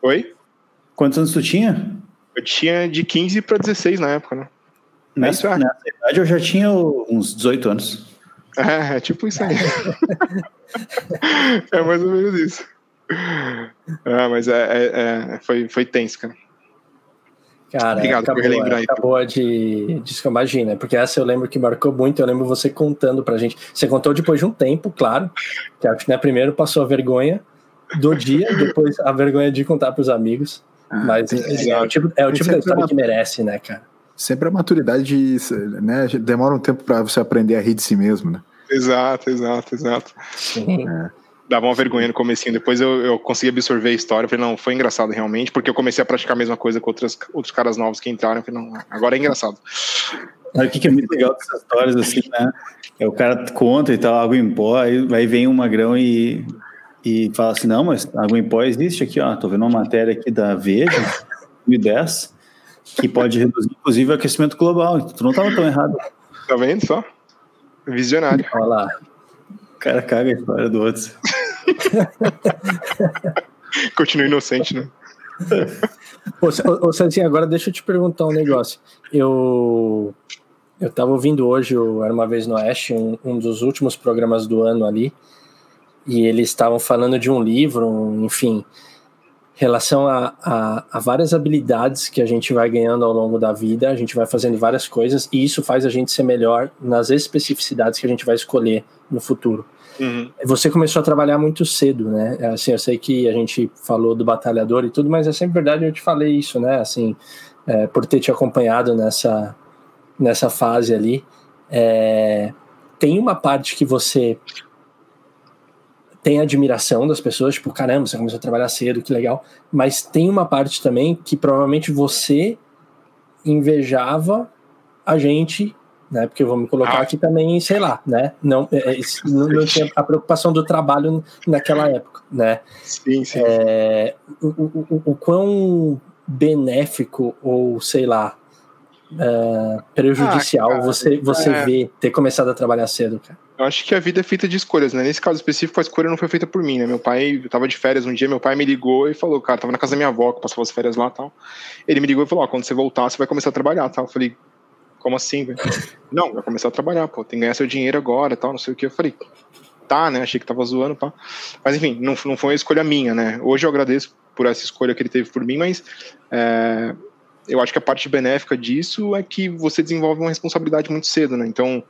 Oi? Quantos anos tu tinha? Eu tinha de 15 para 16 na época, né? Nessa, é nessa idade eu já tinha uns 18 anos. É, é tipo isso aí. <laughs> é mais ou menos isso. É, mas é, é, é, foi, foi tenso, cara. Cara, Obrigado acabou, por relembrar acabou de, de imagina, porque essa eu lembro que marcou muito, eu lembro você contando pra gente. Você contou depois de um tempo, claro, que acho que né, primeiro passou a vergonha do dia, depois a vergonha de contar pros amigos. Ah, mas é, é, o tipo, é o tipo de história que merece, né, cara? Sempre a maturidade, né? Demora um tempo para você aprender a rir de si mesmo, né? Exato, exato, exato. É. Dava uma vergonha no comecinho, depois eu, eu consegui absorver a história, falei, não, foi engraçado realmente, porque eu comecei a praticar a mesma coisa com outras, outros caras novos que entraram, falei, não, agora é engraçado. Sabe o que, que é muito legal dessas histórias, assim, né? É o cara conta e tal, água em pó, aí, aí vem um magrão e, e fala assim, não, mas água em pó existe aqui, ó, tô vendo uma matéria aqui da Veja, 2010, que pode reduzir, inclusive, o aquecimento global. Tu não estava tão errado. Tá vendo só? Visionário. Olha lá. O cara caga a história do outro. <laughs> Continua inocente, né? ô, ô, Cezinha, agora deixa eu te perguntar um negócio. Eu eu tava ouvindo hoje o Era Uma Vez no Oeste, um, um dos últimos programas do ano ali, e eles estavam falando de um livro, enfim, relação a, a, a, várias habilidades que a gente vai ganhando ao longo da vida, a gente vai fazendo várias coisas e isso faz a gente ser melhor nas especificidades que a gente vai escolher no futuro. Uhum. Você começou a trabalhar muito cedo, né? Assim, eu sei que a gente falou do batalhador e tudo, mas é sempre verdade, eu te falei isso, né? Assim, é, por ter te acompanhado nessa, nessa fase ali. É, tem uma parte que você tem admiração das pessoas, tipo, caramba, você começou a trabalhar cedo, que legal. Mas tem uma parte também que provavelmente você invejava a gente, né? Porque eu vou me colocar ah. aqui também, sei lá, né? Não, é, é não, não, tinha a preocupação do trabalho naquela época, né? Sim, sim. É, o, o, o quão benéfico ou sei lá uh, prejudicial ah, você você é. vê ter começado a trabalhar cedo, cara? Eu acho que a vida é feita de escolhas, né? Nesse caso específico, a escolha não foi feita por mim, né? Meu pai, eu tava de férias um dia, meu pai me ligou e falou, cara, tava na casa da minha avó, que passava as férias lá e tal. Ele me ligou e falou, ó, quando você voltar, você vai começar a trabalhar, tal. Eu falei, como assim, velho? <laughs> não, vai começar a trabalhar, pô, tem que ganhar seu dinheiro agora, tal, não sei o que. Eu falei, tá, né? Achei que tava zoando, pá. Mas enfim, não, não foi uma escolha minha, né? Hoje eu agradeço por essa escolha que ele teve por mim, mas é, eu acho que a parte benéfica disso é que você desenvolve uma responsabilidade muito cedo, né? Então,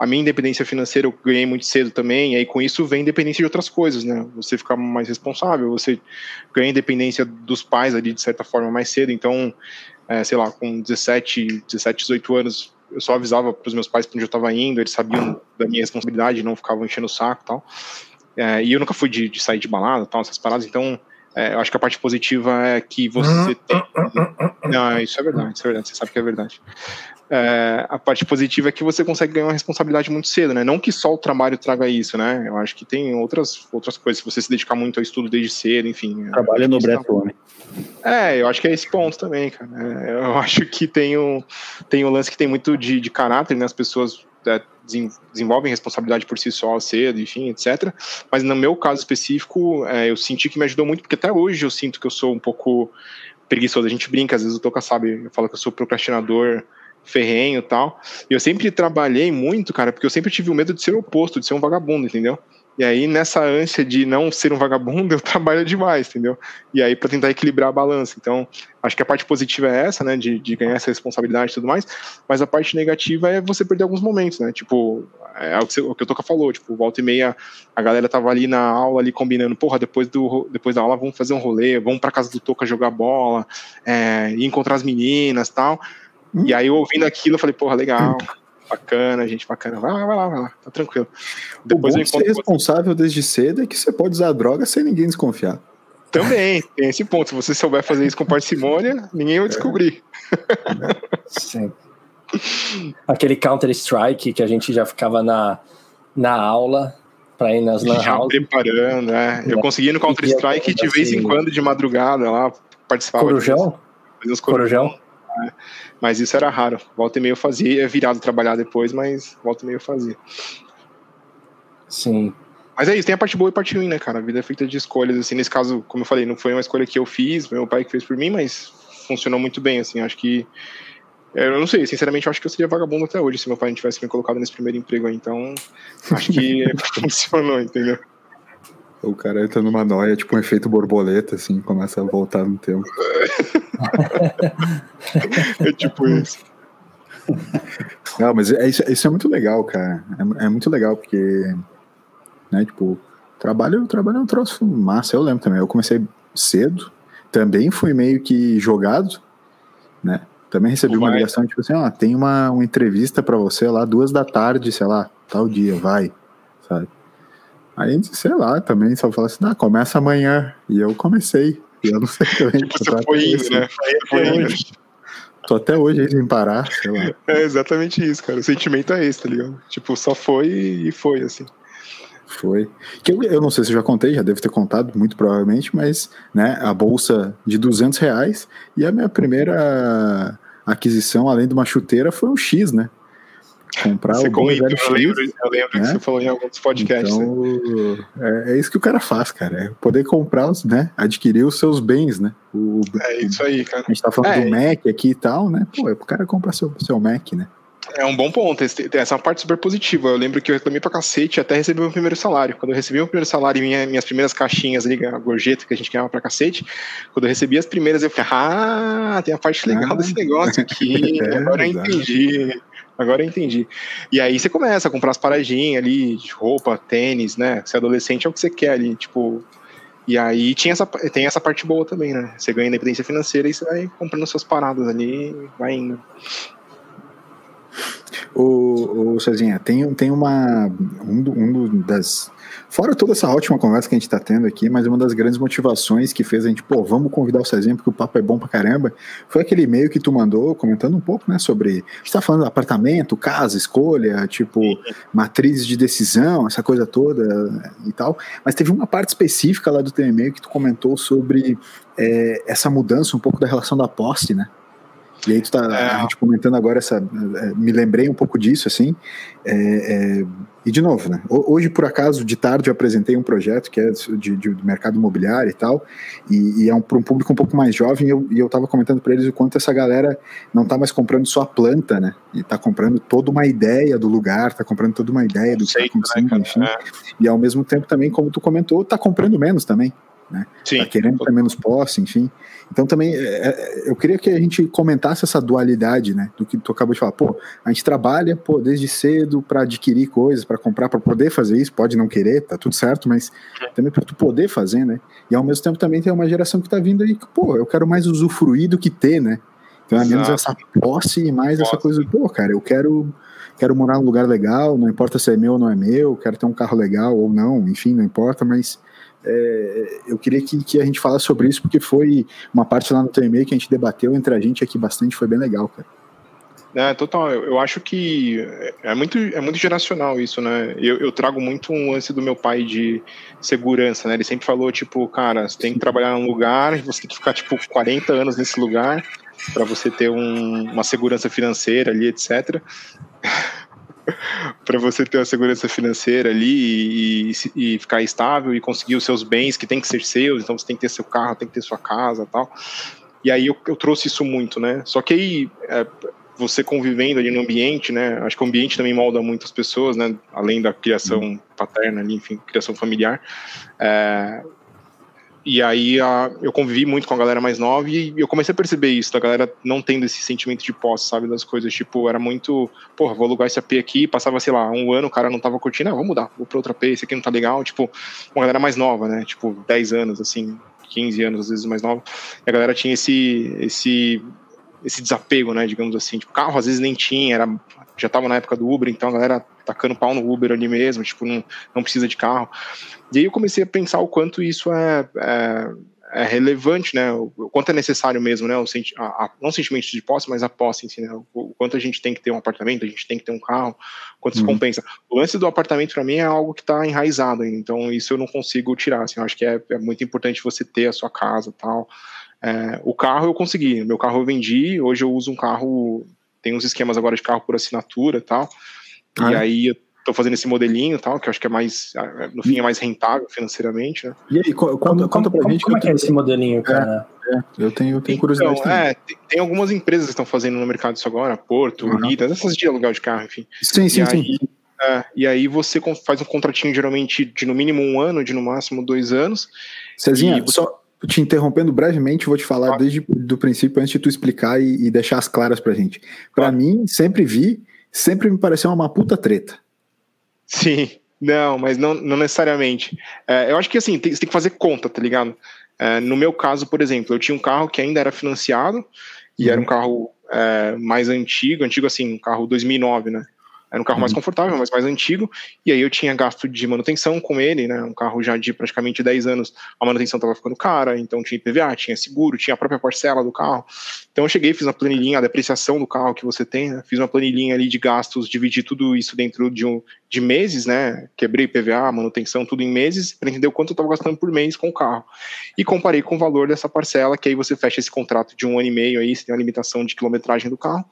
a minha independência financeira eu ganhei muito cedo também, e aí com isso vem independência de outras coisas, né? Você fica mais responsável, você ganha independência dos pais ali, de certa forma, mais cedo. Então, é, sei lá, com 17, 17, 18 anos, eu só avisava para os meus pais para onde eu estava indo, eles sabiam da minha responsabilidade, não ficavam enchendo o saco e tal. É, e eu nunca fui de, de, sair de balada tal, essas paradas, então É, eu acho que a parte positiva é que você tem. Não, isso é verdade, isso é verdade, você sabe que é verdade. É, a parte positiva é que você consegue ganhar uma responsabilidade muito cedo, né? Não que só o trabalho traga isso, né? Eu acho que tem outras, outras coisas, se você se dedicar muito ao estudo desde cedo, enfim. Trabalho no Breton, né? É, eu acho que é esse ponto também, cara. É, eu <laughs> acho que tem um, tem um lance que tem muito de, de caráter, né? As pessoas é, desenvolvem responsabilidade por si só cedo, enfim, etc. Mas no meu caso específico, é, eu senti que me ajudou muito, porque até hoje eu sinto que eu sou um pouco preguiçoso. A gente brinca, às vezes o Toca sabe, eu falo que eu sou procrastinador ferrenho e tal. E eu sempre trabalhei muito, cara, porque eu sempre tive o medo de ser o oposto, de ser um vagabundo, entendeu? E aí, nessa ânsia de não ser um vagabundo, <laughs> eu trabalho demais, entendeu? E aí, para tentar equilibrar a balança. Então, acho que a parte positiva é essa, né, de, de ganhar essa responsabilidade e tudo mais, mas a parte negativa é você perder alguns momentos, né? Tipo, é o que, você, o que o Toca falou, tipo, volta e meia, a galera tava ali na aula, ali combinando, porra, depois, do, depois da aula vamos fazer um rolê, vamos pra casa do Toca jogar bola, é, ir encontrar as meninas tal. E aí, ouvindo aquilo, eu falei, porra, legal. Bacana, gente bacana. Vai lá, vai lá, vai lá, tá tranquilo. Depois o bom de ser responsável desde cedo é que você pode usar droga sem ninguém desconfiar. Também, tem esse ponto. Se você souber fazer isso com parcimônia, ninguém vai descobrir. Sim. Aquele Counter-Strike que a gente já ficava na, na aula para ir nas lan Já preparando, é. Eu consegui no Counter-Strike de vez em assim. quando, de madrugada lá, participava. Corujão? De corujão. É. Mas isso era raro. Volta e meio eu fazia, é virado trabalhar depois, mas volta e meio eu fazia. Sim. Mas é isso, tem a parte boa e a parte ruim, né, cara? A vida é feita de escolhas, assim, nesse caso, como eu falei, não foi uma escolha que eu fiz, meu pai que fez por mim, mas funcionou muito bem, assim, acho que é, eu não sei, sinceramente, eu acho que eu seria vagabundo até hoje se meu pai não tivesse me colocado nesse primeiro emprego aí, então acho que <laughs> funcionou, entendeu? O cara entra numa noia, tipo um efeito borboleta, assim, começa a voltar no tempo. <laughs> é tipo isso. Não, mas é, isso, isso é muito legal, cara. É, é, muito legal, porque, né, tipo, trabalho, trabalho é um troço massa. Eu lembro também, eu comecei cedo, também fui meio que jogado, né? Também recebi uma ligação, tipo assim, ó, tem uma, uma entrevista para você lá, duas da tarde, sei lá, tal dia, vai, sabe? Aí, sei lá, também só falou assim, ah, começa amanhã. E eu comecei. E eu não sei também. Tipo, você foi indo, né? Foi indo. Tô até hoje sem parar, sei lá. É exatamente isso, cara. O sentimento é esse, tá ligado? Tipo, só foi e foi, assim. Foi. Que eu, eu não sei se eu já contei, já devo ter contado, muito provavelmente, mas né, a bolsa de 200 reais e a minha primeira aquisição, além de uma chuteira, foi um X, né? Comprar você o comentou, velho eu lembro, eu lembro né? que você falou em alguns podcasts. Então, né? é, é, isso que o cara faz, cara. É poder comprar, os, né? Adquirir os seus bens, né? O, é isso aí, cara. A gente tá falando é, do Mac aqui e tal, né? Pô, é pro cara comprar seu, seu Mac, né? É um bom ponto. Essa é uma parte super positiva. Eu lembro que eu reclamei pra cacete até receber meu primeiro salário. Quando eu recebi meu primeiro salário e minha, minhas primeiras caixinhas ali, a gorjeta que a gente ganhava pra cacete, quando eu recebi as primeiras, eu falei, ah, tem a parte legal ah, desse negócio aqui. <laughs> é, agora eu entendi. Agora eu entendi. E aí você começa a comprar as paradinhas ali, de roupa, tênis, né? Você é adolescente, é o que você quer ali, tipo. E aí tinha essa, tem essa parte boa também, né? Você ganha independência financeira e você vai comprando suas paradas ali vai indo. O, o Cezinha, tem, tem uma. Um, um das Fora toda essa ótima conversa que a gente está tendo aqui, mas uma das grandes motivações que fez a gente, pô, vamos convidar o Cezinha porque o papo é bom pra caramba, foi aquele e-mail que tu mandou comentando um pouco, né, sobre. A gente tá falando apartamento, casa, escolha, tipo, matrizes de decisão, essa coisa toda e tal. Mas teve uma parte específica lá do teu e-mail que tu comentou sobre é, essa mudança um pouco da relação da posse, né? E aí tu tá é. a gente comentando agora essa, é, me lembrei um pouco disso assim. É, é, e de novo, né? Hoje por acaso de tarde eu apresentei um projeto que é de, de mercado imobiliário e tal, e, e é um, para um público um pouco mais jovem. E eu, e eu tava comentando para eles o quanto essa galera não tá mais comprando só a planta, né? E tá comprando toda uma ideia do lugar, tá comprando toda uma ideia do que tá acontecendo, né, enfim. É. E ao mesmo tempo também, como tu comentou, tá comprando menos também né? Sim. Tá querendo ter menos posse, enfim. Então também é, é, eu queria que a gente comentasse essa dualidade, né? Do que tu acabou de falar. Pô, a gente trabalha, pô, desde cedo para adquirir coisas, para comprar, para poder fazer isso. Pode não querer, tá tudo certo, mas também para tu poder fazer, né? E ao mesmo tempo também tem uma geração que tá vindo aí que, pô, eu quero mais usufruir do que ter, né? Então é menos essa posse e mais posse. essa coisa, pô, cara, eu quero quero morar num lugar legal, não importa se é meu ou não é meu, quero ter um carro legal ou não, enfim, não importa, mas é, eu queria que, que, a gente falasse sobre isso, porque foi uma parte lá no teu e-mail que a gente debateu entre a gente aqui bastante, foi bem legal, cara. É, total. Eu, eu, acho que é muito, é muito geracional isso, né? Eu, eu, trago muito um lance do meu pai de segurança, né? Ele sempre falou, tipo, cara, você tem que trabalhar num lugar, você tem que ficar, tipo, 40 anos nesse lugar para você ter um, uma segurança financeira ali, etc. <laughs> <laughs> para você ter uma segurança financeira ali e, e, e, ficar estável e conseguir os seus bens que tem que ser seus, então você tem que ter seu carro, tem que ter sua casa tal. E aí eu, eu trouxe isso muito, né? Só que aí é, você convivendo ali no ambiente, né? Acho que o ambiente também molda muitas pessoas, né? Além da criação paterna ali, enfim, criação familiar. É, e aí a, eu convivi muito com a galera mais nova e eu comecei a perceber isso, da galera não tendo esse sentimento de posse, sabe, das coisas. Tipo, era muito, porra, vou alugar esse AP aqui, passava, sei lá, um ano, o cara não tava curtindo, ah, vamos mudar, vou pra outra AP, esse aqui não tá legal. Tipo, uma galera mais nova, né? Tipo, 10 anos, assim, 15 anos, às vezes mais nova. E a galera tinha esse, esse esse desapego, né, digamos assim. Tipo, carro às vezes nem tinha, era, já tava na época do Uber, então a galera tacando pau no Uber ali mesmo, tipo, não, não precisa de carro. E aí eu comecei a pensar o quanto isso é, é, é relevante, né, o, quanto é necessário mesmo, né, o senti a, a, não o sentimento de posse, mas a posse em si, né, o, o, quanto a gente tem que ter um apartamento, a gente tem que ter um carro, quanto uhum. isso compensa. O lance do apartamento para mim é algo que está enraizado, então isso eu não consigo tirar, assim, eu acho que é, é muito importante você ter a sua casa tal, é, o carro eu consegui, meu carro eu vendi, hoje eu uso um carro, tem uns esquemas agora de carro por assinatura e tal, ah, e é? aí eu tô fazendo esse modelinho e tal, que eu acho que é mais, no fim é mais rentável financeiramente, né? E aí, conta, conta, conta pra gente. Como é que é esse modelinho, cara? É, é, eu tenho, eu tenho curiosidade então, É, tem, tem, algumas empresas que estão fazendo no mercado isso agora, Porto, uhum. Unidas, essas de aluguel de carro, enfim. Sim, sim, e sim. Aí, é, e aí você faz um contratinho geralmente de no mínimo um ano, de no máximo dois anos. Cezinha, você... só, te interrompendo brevemente, vou te falar ah. desde o princípio, antes de tu explicar e, e deixar as claras pra gente. Para ah. mim, sempre vi, sempre me pareceu uma puta treta. Sim, não, mas não, não necessariamente. É, eu acho que assim, tem, você tem que fazer conta, tá ligado? É, no meu caso, por exemplo, eu tinha um carro que ainda era financiado, e uhum. era um carro é, mais antigo, antigo assim, um carro 2009, né? Era um carro mais uhum. confortável, mas mais antigo. E aí eu tinha gasto de manutenção com ele, né? Um carro já de praticamente 10 anos, a manutenção estava ficando cara, então tinha IPVA, tinha seguro, tinha a própria parcela do carro. Então eu cheguei, fiz uma planilhinha, a depreciação do carro que você tem, né? Fiz uma planilhinha ali de gastos, dividi tudo isso dentro de, um, de meses, né? Quebrei IPVA, manutenção, tudo em meses, para entender o quanto eu estava gastando por mês com o carro. E comparei com o valor dessa parcela, que aí você fecha esse contrato de um ano e meio aí, você tem uma limitação de quilometragem do carro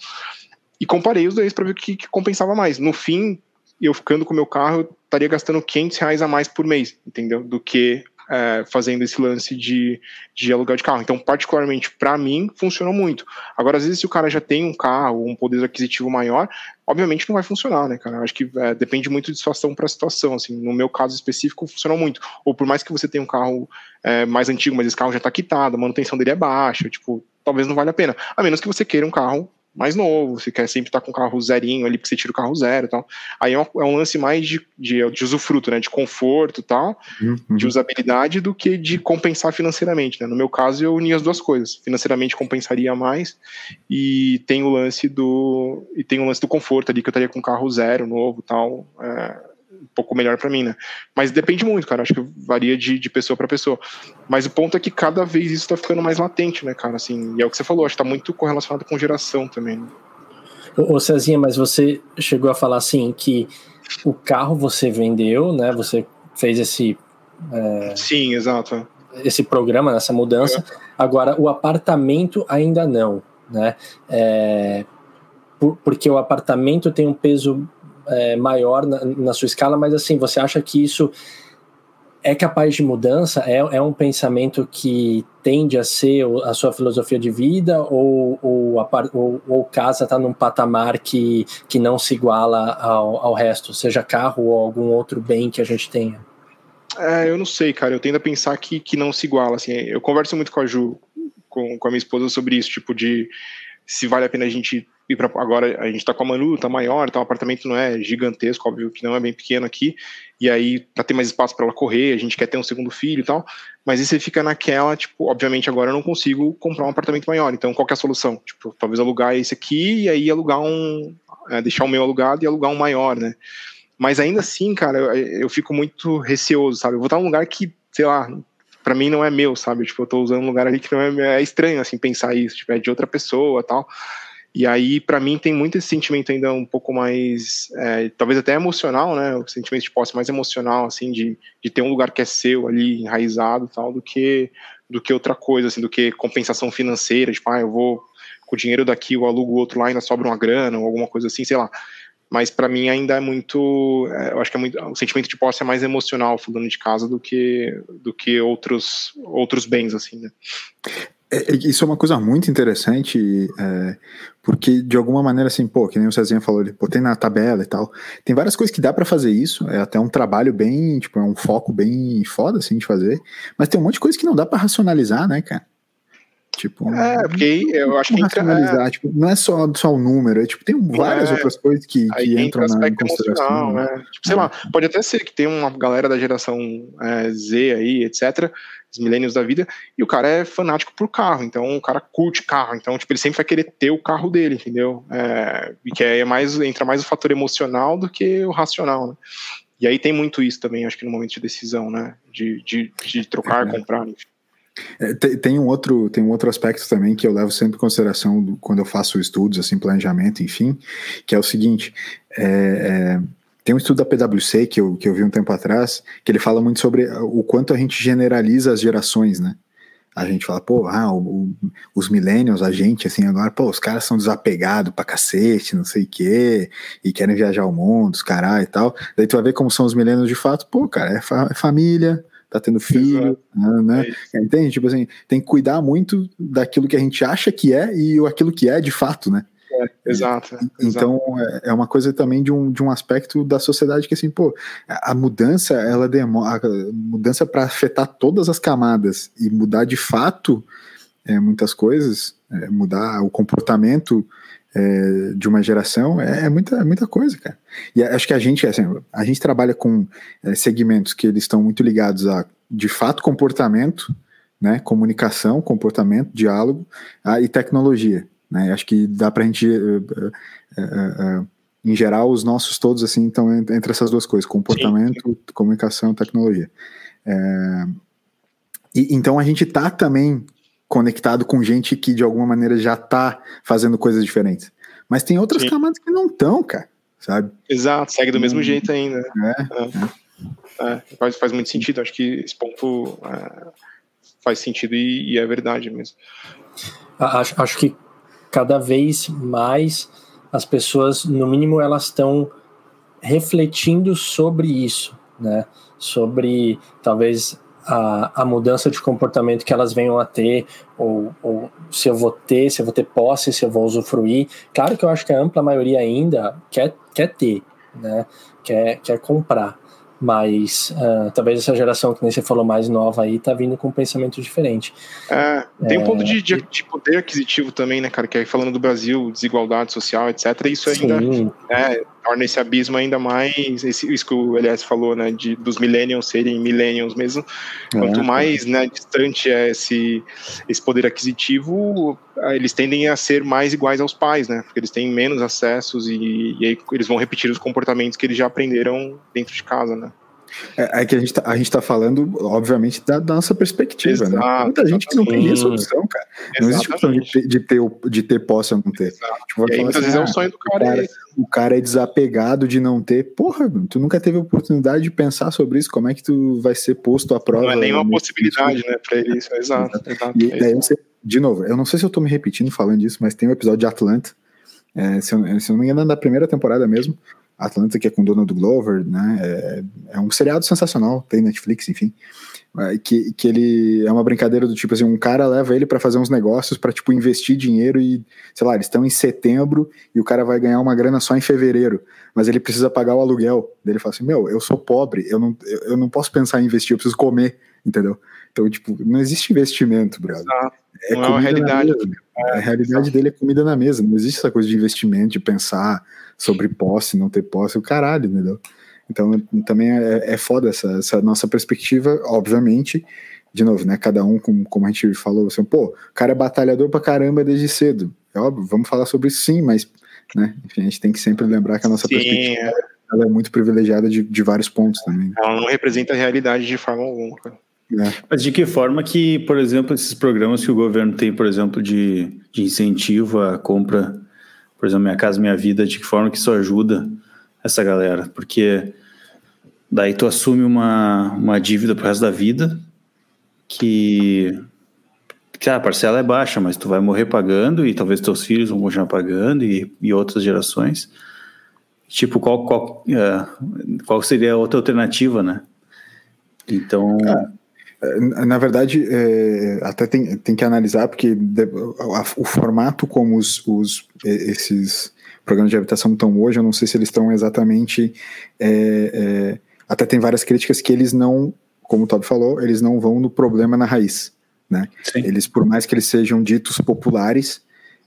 e comparei os dois para ver o que, que, compensava mais. No fim, eu ficando com o meu carro, eu estaria gastando 500 reais a mais por mês, entendeu? Do que é, fazendo esse lance de, de aluguel de carro. Então, particularmente para mim, funcionou muito. Agora, às vezes, se o cara já tem um carro, um poder aquisitivo maior, obviamente não vai funcionar, né, cara? Acho que é, depende muito de situação para situação. Assim, no meu caso específico, funcionou muito. Ou por mais que você tenha um carro é, mais antigo, mas esse carro já está quitado, a manutenção dele é baixa, tipo, talvez não valha a pena. A menos que você queira um carro mais novo, você quer sempre estar com o carro zerinho ali, porque você tira o carro zero e tal. Aí é um, é um lance mais de, de, de, usufruto, né? De conforto e tal, uhum. de usabilidade, do que de compensar financeiramente, né? No meu caso, eu uni as duas coisas. Financeiramente compensaria mais e tem o lance do e tem o lance do conforto ali, que eu estaria com um carro zero, novo tal. É, um pouco melhor para mim, né? Mas depende muito, cara. Acho que varia de, de pessoa para pessoa. Mas o ponto é que cada vez isso tá ficando mais latente, né, cara? Assim, e é o que você falou, acho que tá muito correlacionado com geração também. Né? Ô, Cezinha, mas você chegou a falar assim que o carro você vendeu, né? Você fez esse. É, Sim, exato. Esse programa, essa mudança. É. Agora, o apartamento ainda não, né? É, por, porque o apartamento tem um peso é, maior na, na, sua escala, mas assim, você acha que isso é capaz de mudança? É, é um pensamento que tende a ser a sua filosofia de vida ou, ou, a, ou, ou casa está num patamar que, que não se iguala ao, ao resto, seja carro ou algum outro bem que a gente tenha? É, eu não sei, cara. Eu tendo a pensar que, que não se iguala. Assim, eu converso muito com a Ju, com, com a minha esposa sobre isso, tipo de se vale a pena a gente ir para agora a gente está com a Manu, tá maior, tá, o apartamento não é gigantesco, óbvio que não é bem pequeno aqui, e aí para ter mais espaço para ela correr, a gente quer ter um segundo filho e tal, mas aí você fica naquela, tipo, obviamente agora eu não consigo comprar um apartamento maior, então qual é a solução? Tipo, talvez alugar esse aqui e aí alugar um, é, deixar o meu alugado e alugar um maior, né? Mas ainda assim, cara, eu, eu fico muito receoso, sabe? Eu vou estar num lugar que sei lá, para mim não é meu, sabe? Tipo, eu tô usando um lugar ali que não é. É estranho, assim, pensar isso, tipo, é de outra pessoa tal. E aí, para mim, tem muito esse sentimento ainda um pouco mais, é, talvez até emocional, né? O sentimento de posse mais emocional, assim, de, de ter um lugar que é seu ali, enraizado tal, do que, do que outra coisa, assim, do que compensação financeira, tipo, ah, eu vou com o dinheiro daqui, eu alugo o outro lá e ainda sobra uma grana, ou alguma coisa assim, sei lá mas para mim ainda é muito, é, eu acho que é muito, o sentimento de posse é mais emocional falando de casa do que do que outros outros bens assim, né? É, é, isso é uma coisa muito interessante, é, porque de alguma maneira, assim, pô, que nem o Cezinha falou, ele botei na tabela e tal. Tem várias coisas que dá para fazer isso, é até um trabalho bem, tipo, é um foco bem foda, assim, de fazer, mas tem um monte de coisa que não dá para racionalizar, né, cara? Tipo, é, porque eu acho que entra, é, tipo, não é só, só o número, é, tipo, tem várias é, outras coisas que, que entram na consideração. Né? Tipo, sei lá, pode até ser que tem uma galera da geração é, Z aí, etc., os milênios da vida, e o cara é fanático por carro, então o cara curte carro, então tipo, ele sempre vai querer ter o carro dele, entendeu? É, e que é mais, entra mais o fator emocional do que o racional, né? E aí tem muito isso também, acho que no momento de decisão, né? De, de, de trocar, é. comprar, enfim. É, tem, um outro, tem um outro aspecto também que eu levo sempre em consideração do, quando eu faço estudos, assim, planejamento, enfim, que é o seguinte: é, é, tem um estudo da PwC que eu, que eu vi um tempo atrás, que ele fala muito sobre o quanto a gente generaliza as gerações, né? A gente fala, pô, ah, o, o, os millennials, a gente, assim, agora, pô, os caras são desapegados pra cacete, não sei o quê, e querem viajar o mundo, os caras e tal. Daí tu vai ver como são os millennials de fato, pô, cara, é, fa é família, tá tendo filho, Exato. né? É Entende? Tipo assim, tem que cuidar muito daquilo que a gente acha que é e aquilo que é de fato, né? É, exato. Então exato. É, é uma coisa também de um, de um aspecto da sociedade que assim, pô, a mudança, ela demora, mudança para afetar todas as camadas e mudar de fato é, muitas coisas, é, mudar o comportamento é, de uma geração é, é, muita, é muita coisa, cara. E acho que a gente, assim, a gente trabalha com segmentos que eles estão muito ligados a, de fato, comportamento, né, comunicação, comportamento, diálogo a, e tecnologia. Né? Acho que dá para a gente, uh, uh, uh, em geral, os nossos todos assim estão entre essas duas coisas: comportamento, sim, sim. comunicação, tecnologia. É, e, então a gente está também conectado com gente que de alguma maneira já tá fazendo coisas diferentes. Mas tem outras Sim. camadas que não estão, cara, sabe? Exato, segue do mesmo hum, jeito ainda. É, é. é, faz, faz muito sentido, acho que esse ponto é, faz sentido e, e, é verdade mesmo. Acho, acho que cada vez mais as pessoas, no mínimo, elas estão refletindo sobre isso, né? Sobre talvez a, a mudança de comportamento que elas venham a ter, ou, ou, se eu vou ter, se eu vou ter posse, se eu vou usufruir. Claro que eu acho que a ampla maioria ainda quer, quer ter, né? quer, quer comprar. Mas uh, talvez essa geração que nem você falou mais nova aí tá vindo com um pensamento diferente. É, tem é, um ponto de, de, de, poder aquisitivo também, né, cara? Que aí falando do Brasil, desigualdade social, etc. Isso ainda é, torna esse abismo ainda mais. Esse, isso que o Elias falou, né? De, dos millennials serem millennials mesmo. Quanto é, mais né, distante é esse, esse poder aquisitivo, eles tendem a ser mais iguais aos pais, né? Porque eles têm menos acessos e, e aí eles vão repetir os comportamentos que eles já aprenderam dentro de casa, né? É, é, que a gente, tá, a gente tá falando, obviamente, da, da nossa perspectiva, né? Exato, né? Muita gente que não tem essa opção, cara. Não existe opção de ter, de ter, de ter posse ou não ter. Tipo, aí, muitas assim, vezes é o ah, sonho do cara. O, cara. o cara é desapegado de não ter. Porra, tu nunca teve oportunidade de pensar sobre isso. Como é que tu vai ser posto à prova? Não é nenhuma possibilidade, né, pra ele isso. Exato, exato. E daí você, de novo, eu não sei se eu tô me repetindo falando disso, mas tem um episódio de Atlanta. É, se, eu, se eu não me engano, é da primeira temporada mesmo, Atlanta, que é com Donald Glover, né? É, é, um seriado sensacional, tem Netflix, enfim. É, que, que ele é uma brincadeira do tipo assim, um cara leva ele para fazer uns negócios para tipo investir dinheiro e, sei lá, eles estão em setembro e o cara vai ganhar uma grana só em fevereiro, mas ele precisa pagar o aluguel. Daí ele fala assim: "Meu, eu sou pobre, eu não, eu não posso pensar em investir, eu preciso comer", entendeu? Então, tipo, não existe investimento, brother. É não é uma realidade. a realidade dele é comida na mesa, não existe essa coisa de investimento, de pensar sobre posse, não ter posse, o caralho, entendeu? Então também é, é foda essa, essa nossa perspectiva, obviamente, de novo, né? Cada um, como, como a gente falou, assim, pô, o cara é batalhador pra caramba desde cedo. É óbvio, vamos falar sobre isso sim, mas né, enfim, a gente tem que sempre lembrar que a nossa sim, perspectiva é. ela é muito privilegiada de, de vários pontos também. Ela não representa a realidade de forma alguma. É. Mas de que forma que, por exemplo, esses programas que o governo tem, por exemplo, de, de incentivo à compra, por exemplo, Minha Casa Minha Vida, de que forma que isso ajuda essa galera? Porque daí tu assume uma, uma dívida pro resto da vida que, que a parcela é baixa, mas tu vai morrer pagando e talvez teus filhos vão continuar pagando e, e outras gerações. Tipo, qual, qual, uh, qual seria a outra alternativa, né? Então... na verdade, é, até tem, tem que analisar, porque o formato como os, os, esses programas de habitação estão hoje, eu não sei se eles estão exatamente. É, é, até tem várias críticas que eles não, como o Toby falou, eles não vão no problema na raiz. Né? Eles, por mais que eles sejam ditos populares,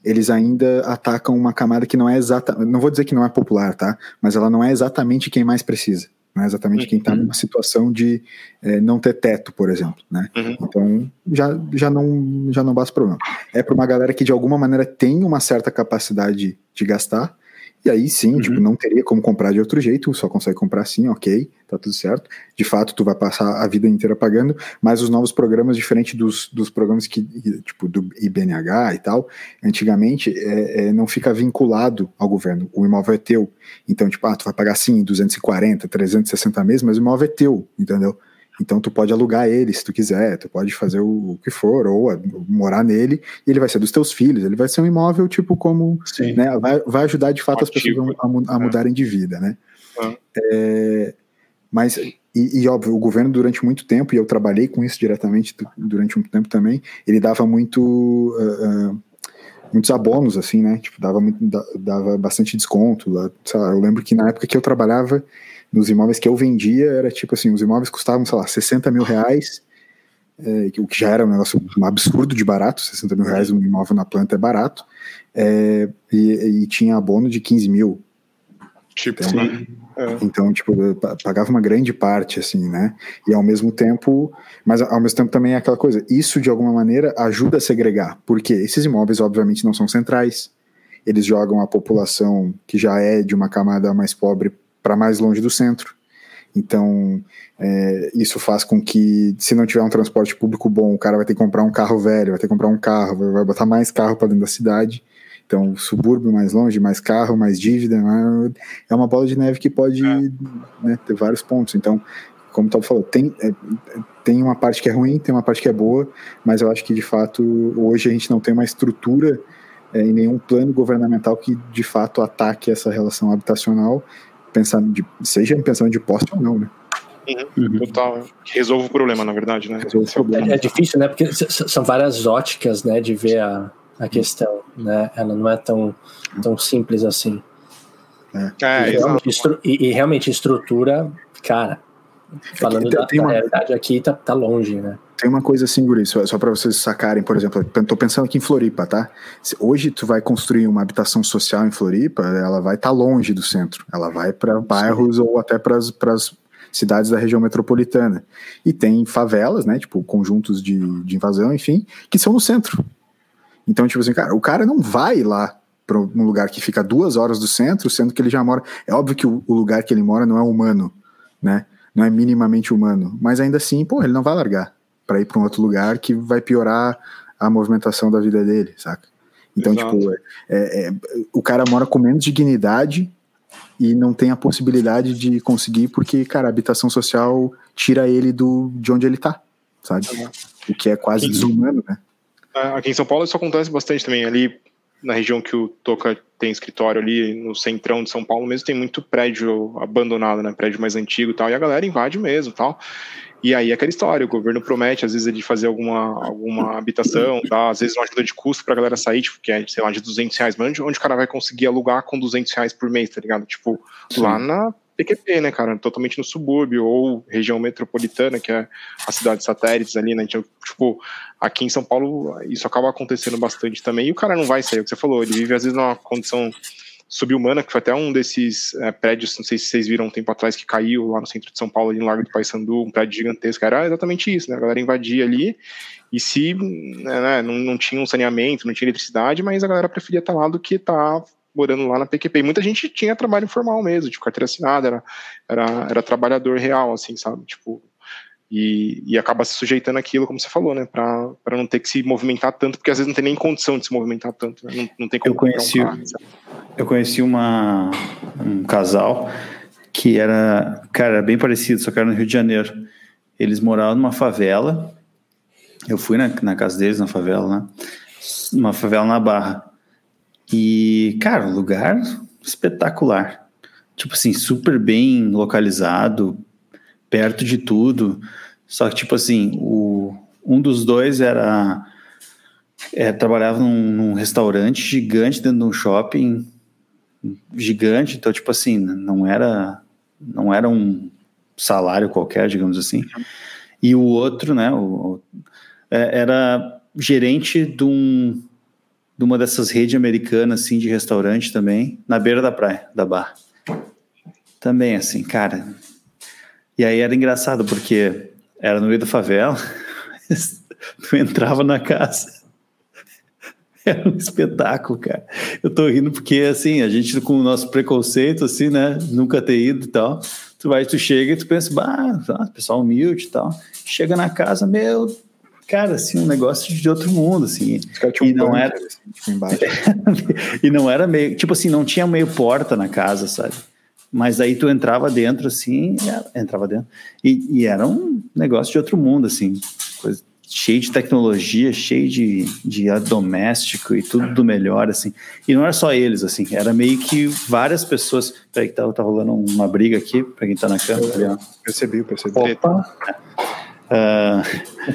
eles ainda atacam uma camada que não é exata, não vou dizer que não é popular, tá? Mas ela não é exatamente quem mais precisa não é exatamente quem está uhum. numa situação de é, não ter teto, por exemplo, né? Uhum. Então já, já não já não basta problema. É para uma galera que de alguma maneira tem uma certa capacidade de gastar e aí sim, uhum. tipo, não teria como comprar de outro jeito, só consegue comprar assim, ok, tá tudo certo. De fato, tu vai passar a vida inteira pagando, mas os novos programas, diferente dos, dos programas que, tipo, do IBNH e tal, antigamente é, é, não fica vinculado ao governo. O imóvel é teu. Então, tipo, ah, tu vai pagar sim 240, 360 meses, mas o imóvel é teu, entendeu? Então tu pode alugar ele se tu quiser, tu pode fazer o, o que for, ou a, morar nele, e ele vai ser dos teus filhos, ele vai ser um imóvel tipo como, né, vai, vai ajudar de fato Ativo. as pessoas a, a, mudarem de vida, né? Ah. É, mas, e, e, óbvio, o governo durante muito tempo, e eu trabalhei com isso diretamente durante um tempo também, ele dava muito... Uh, uh, muitos abonos, assim, né? Tipo, dava, muito, dava bastante desconto. Lá, eu lembro que na época que eu trabalhava, nos imóveis que eu vendia, era tipo assim, os imóveis custavam, sei lá, 60 mil reais, é, o que já era um negócio um absurdo de barato, 60 mil reais um imóvel na planta é barato, é, e, e, tinha abono de 15 mil. Tipo, então, é. então, tipo, pagava uma grande parte, assim, né? E ao mesmo tempo, mas ao mesmo tempo também é aquela coisa, isso de alguma maneira ajuda a segregar, porque esses imóveis, obviamente, não são centrais, eles jogam a população que já é de uma camada mais pobre para mais longe do centro. Então, é, isso faz com que, se não tiver um transporte público bom, o cara vai ter que comprar um carro velho, vai ter que comprar um carro, vai botar mais carro para dentro da cidade. Então, subúrbio mais longe, mais carro, mais dívida, é uma bola de neve que pode é. né, ter vários pontos. Então, como o Tom falou, tem, é, tem uma parte que é ruim, tem uma parte que é boa, mas eu acho que de fato hoje a gente não tem uma estrutura é, e nenhum plano governamental que de fato ataque essa relação habitacional pensando de, seja em pensando de poste ou não, né? Uhum, uhum. Total. Resolve o problema, na verdade, né? É, é, difícil, né? Porque são várias óticas, né, de ver a, a questão, né? Ela não é tão, tão simples assim. É. É, e, realmente, estru, e, e, realmente estrutura, cara, falando tem, da, tem da uma... realidade aqui, tá, tá longe, né? Tem uma coisa assim, Guri, só, só para vocês sacarem, por exemplo, tô pensando aqui em Floripa, tá? Hoje tu vai construir uma habitação social em Floripa, ela vai estar tá longe do centro, ela vai para bairros ou até para as cidades da região metropolitana. E tem favelas, né, tipo conjuntos de, de invasão, enfim, que são no centro. Então, tipo assim, cara, o cara não vai lá para um lugar que fica duas horas do centro, sendo que ele já mora. É óbvio que o, o lugar que ele mora não é humano, né? Não é minimamente humano, mas ainda assim, pô, ele não vai largar para ir para um outro lugar que vai piorar a movimentação da vida dele, saca? Então, Exato. tipo, é, é, o cara mora com menos dignidade e não tem a possibilidade de conseguir porque, cara, a habitação social tira ele do, de onde ele tá, sabe? O que é quase aqui, desumano, né? É, aqui em São Paulo isso acontece bastante também. Ali na região que o Toca tem escritório ali no centrão de São Paulo mesmo tem muito prédio abandonado, né? Prédio mais antigo e tal. E a galera invade mesmo tal. E aí aquela história, o governo promete às vezes ele fazer alguma, alguma habitação, dá às vezes uma ajuda de custo pra galera sair, tipo, que é, sei lá, de 200 reais, mas onde, onde o cara vai conseguir alugar com 200 reais por mês, tá ligado? Tipo, Sim. lá na PQP, né, cara, totalmente no subúrbio, ou região metropolitana, que é a cidade satélites ali, né, então, tipo, aqui em São Paulo isso acaba acontecendo bastante também, e o cara não vai sair, é o que você falou, ele vive às vezes numa condição subhumana, que foi até um desses é, prédios, não sei se vocês viram um tempo atrás, que caiu lá no centro de São Paulo, ali no Largo do Paissandu, um prédio gigantesco, era exatamente isso, né? A galera invadia ali, e se né, né, não, não tinha um saneamento, não tinha eletricidade, mas a galera preferia estar lá do que estar tá morando lá na PQP. E muita gente tinha trabalho informal mesmo, tipo carteira assinada, era, era, era trabalhador real, assim, sabe? Tipo, E, e acaba se sujeitando aquilo, como você falou, né? Para não ter que se movimentar tanto, porque às vezes não tem nem condição de se movimentar tanto. Né? Não, não tem como eu conheci, um carro, eu conheci uma, um casal que era, cara, era bem parecido, só que era no Rio de Janeiro. Eles moravam numa favela. Eu fui na, na casa deles, na favela, né? Uma favela na Barra. E, cara, lugar espetacular. Tipo assim, super bem localizado, perto de tudo. Só que, tipo assim, o, um dos dois era. É, trabalhava num, num, restaurante gigante dentro de um shopping gigante, então, tipo assim, não era, não era um salário qualquer, digamos assim. E o outro, né, o, é, era gerente de, um, de uma dessas redes americanas, assim, de restaurante também, na beira da praia, da barra. Também, assim, cara. E aí era engraçado, porque era no meio da favela, <laughs> tu entrava na casa, <laughs> era um espetáculo, cara. Eu tô rindo porque, assim, a gente com o nosso preconceito, assim, né, nunca ter ido e tal, tu vai, tu chega e tu pensa, bah, tá, pessoal humilde e tal, chega na casa, meu, cara, assim, um negócio de outro mundo, assim, e não era... Assim, <laughs> e não era meio, tipo assim, não tinha meio porta na casa, sabe? Mas aí tu entrava dentro, assim, entrava dentro, e, e, era um negócio de outro mundo, assim, coisa, cheio de tecnologia, cheio de, de doméstico e tudo do melhor, assim. E não era só eles, assim, era meio que várias pessoas. Peraí, que tá, tá rolando uma briga aqui, pra quem tá na câmera. percebi, percebi. Opa! Uh,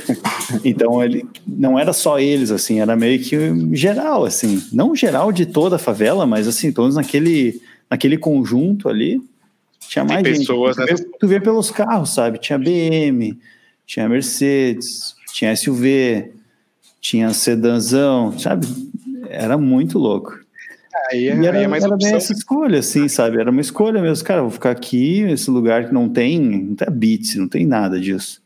<laughs> então ele não era só eles assim era meio que geral assim não geral de toda a favela mas assim todos naquele naquele conjunto ali, tinha mais Tem gente. Pessoas, tu, né? vê, tu vê pelos carros, sabe? Tinha BM, tinha Mercedes, tinha SUV, tinha sedanzão, sabe? Era muito louco. Aí, é, e era, aí é mais era bem essa escolha, assim, sabe? Era uma escolha mesmo. Cara, vou ficar aqui, nesse lugar que não tem, não tem bits, não tem nada disso.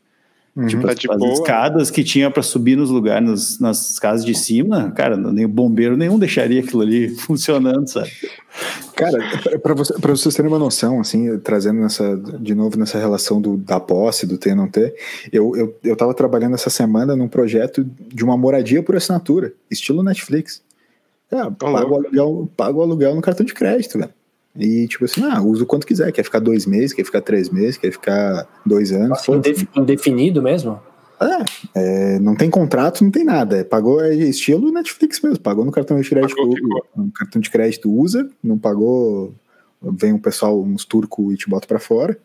Uhum, tipo, tá as, as escadas que tinha para subir nos lugares, nas, nas casas de cima, cara, nem o bombeiro nenhum deixaria aquilo ali <laughs> funcionando, sabe? Cara, para você, pra vocês terem uma noção, assim, trazendo nessa, de novo nessa relação do, da posse, do ter não ter, eu, eu, eu tava trabalhando essa semana num projeto de uma moradia por assinatura, estilo Netflix. É, pago, o aluguel, pago o aluguel no cartão de crédito, velho. E tipo assim, ah, usa o quanto quiser. Quer ficar dois meses, quer ficar três meses, quer ficar dois anos. Nossa, indefinido mesmo? É, é, não tem contrato, não tem nada. É, pagou é estilo Netflix mesmo. Pagou no cartão de crédito, pagou, no cartão de crédito usa, não pagou. Vem um pessoal, uns turcos e te bota para fora.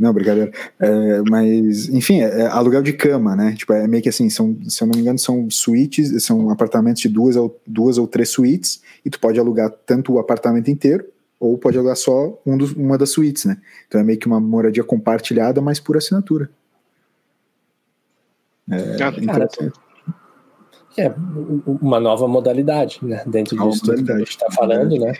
Não, brincadeira. É, mas, enfim, é, é, aluguel de cama, né? Tipo, é meio que assim, são, se eu não me engano, são suítes, são apartamentos de duas ou, duas ou três suítes, e tu pode alugar tanto o apartamento inteiro, ou pode alugar só um dos, uma das suítes, né? Então é meio que uma moradia compartilhada, mas por assinatura. É, ah, é uma nova modalidade, né? Dentro disso que a gente está falando, né?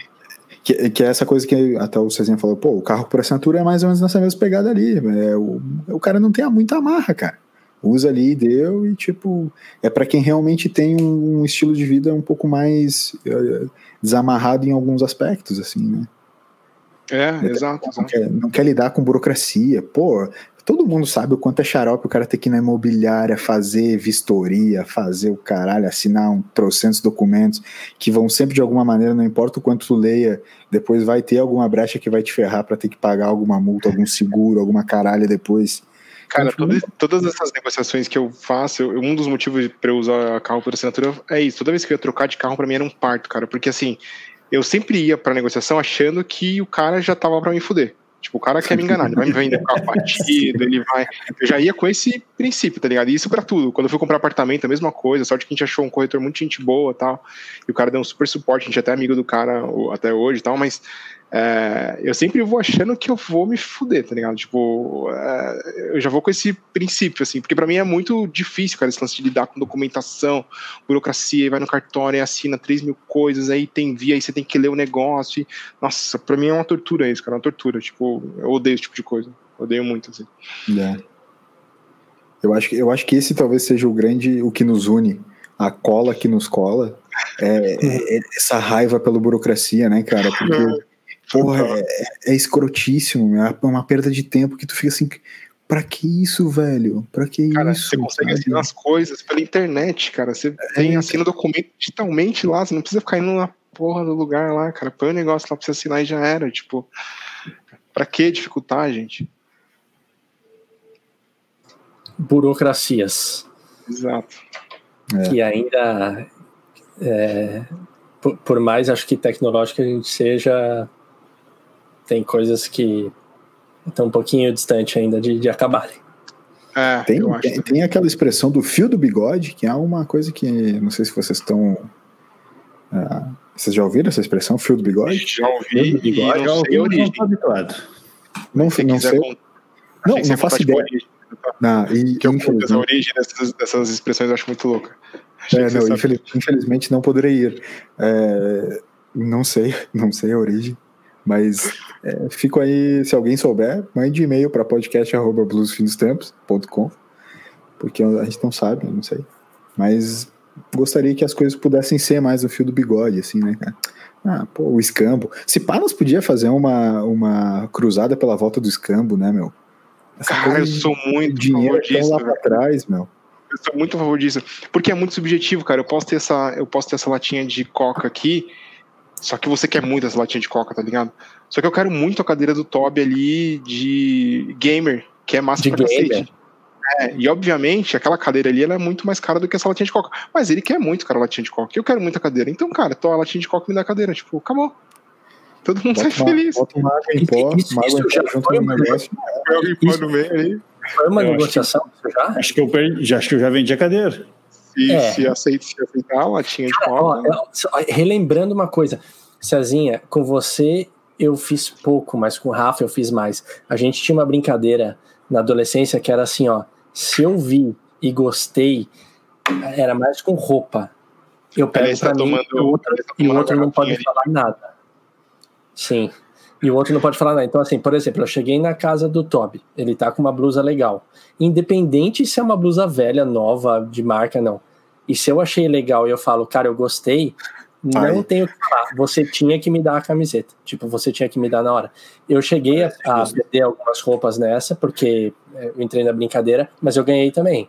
Que, que, é essa coisa que até o Cezinha falou, pô, o carro por assinatura é mais ou menos nessa mesma pegada ali. É, o, o cara não tem muita amarra, cara. Usa ali, deu, e tipo, é para quem realmente tem um, um, estilo de vida um pouco mais. Uh, desamarrado em alguns aspectos, assim, né? É, exato. Não, Quer, não quer lidar com burocracia. Pô, todo mundo sabe o quanto é xarope o cara ter que ir na imobiliária fazer vistoria, fazer o caralho, assinar um trocentos documentos que vão sempre de alguma maneira, não importa o quanto tu leia, depois vai ter alguma brecha que vai te ferrar para ter que pagar alguma multa, algum seguro, alguma caralha depois. Cara, todas, todas essas negociações que eu faço, eu, um dos motivos para eu usar carro por assinatura é isso. Toda vez que eu ia trocar de carro, para mim era um parto, cara. Porque assim, eu sempre ia pra negociação achando que o cara já tava para me fuder. Tipo, o cara quer me enganar, ele vai me vender o carro batido, ele vai. Eu já ia com esse princípio, tá ligado? E isso pra tudo. Quando eu fui comprar apartamento, a mesma coisa. Sorte que a gente achou um corretor muito gente boa tal. E o cara deu um super suporte, a gente é até amigo do cara até hoje e tal, mas é, eu sempre vou achando que eu vou me fuder, tá ligado? Tipo, é, eu já vou com esse princípio, assim, porque para mim é muito difícil, cara, esse lance de lidar com documentação, burocracia, vai no cartório e assina 3 mil coisas, aí tem via, aí você tem que ler o negócio. E, nossa, pra mim é uma tortura isso, cara, é uma tortura. Tipo, eu odeio esse tipo de coisa. odeio muito, assim. É. Eu acho, eu acho que esse talvez seja o grande, o que nos une, a cola que nos cola, é, é, é essa raiva pela burocracia, né, cara? Porque <laughs> Porra, é, é escrotíssimo, é uma perda de tempo que tu fica assim. Pra que isso, velho? Pra que cara, isso? Você consegue assinar as coisas pela internet, cara. Você é, tem, assina o documento digitalmente lá, você não precisa ficar indo na porra do lugar lá, cara. Põe o um negócio lá pra você assinar e já era. Tipo, pra que dificultar, gente? Burocracias. Exato. É. Que ainda. É, por, por mais acho que tecnológica a gente seja, tem coisas que estão um pouquinho distante ainda de, de acabarem. É, tem, tem, tem, aquela expressão do fio do bigode, que é uma coisa que não sei se vocês estão. Uh, vocês já ouviram essa expressão, fio do bigode? Já ouvi, do bigode, não sei a origem. Não, não, não sei. Não, não faço ideia. Não, e, que eu a origem dessas, dessas expressões eu acho muito louca. É, não, infeliz, infelizmente não poderei ir. É, não sei, <laughs> não sei a origem. Mas é, fico aí, se alguém souber, mande e-mail para podcast.bluesfinostempos.com porque a gente não sabe, não sei. Mas gostaria que as coisas pudessem ser mais o fio do bigode, assim, né, cara? Ah, pô, o escambo. Se pá, nós podia fazer uma, uma cruzada pela volta do escambo, né, meu? Essa cara, eu sou muito dinheiro disso, lá pra trás, meu. Eu sou muito a favor disso. Porque é muito subjetivo, cara. Eu posso ter essa, eu posso ter essa latinha de coca aqui só que você quer muito essa latinha de coca, tá ligado? Só que eu quero muito a cadeira do Toby ali de gamer, que é massa de pra gamer. cacete. É, e obviamente aquela cadeira ali ela é muito mais cara do que essa latinha de coca. Mas ele quer muito, cara, a latinha de coca. Eu quero muita cadeira. Então, cara, tô a latinha de coca me dá a cadeira. Tipo, acabou. Todo mundo sai feliz. Bota uma água em pó, uma água em pó junto no negócio. Água em pó no meio aí. Foi uma eu negociação já? Acho que, eu perdi, já, acho que eu já vendi a cadeira. Se, é. se, aceita, se aceitar a latinha de coca. relembrando uma coisa, Cezinha, com você eu fiz pouco, mas com o Rafa eu fiz mais. A gente tinha uma brincadeira na adolescência que era assim, ó, se eu vi e gostei, era mais com roupa. Eu pego pra tá mim tomando, e o outro, tá e o outro não pode ali. falar nada. Sim. E o outro não pode falar nada. Então, assim, por exemplo, eu cheguei na casa do Toby, ele tá com uma blusa legal. Independente se é uma blusa velha, nova, de marca, não. E se eu achei legal e eu falo, cara, eu gostei, não tenho que falar. Você tinha que me dar a camiseta. Tipo, você tinha que me dar na hora. Eu cheguei a, a perder algumas roupas nessa, porque eu entrei na brincadeira, mas eu ganhei também.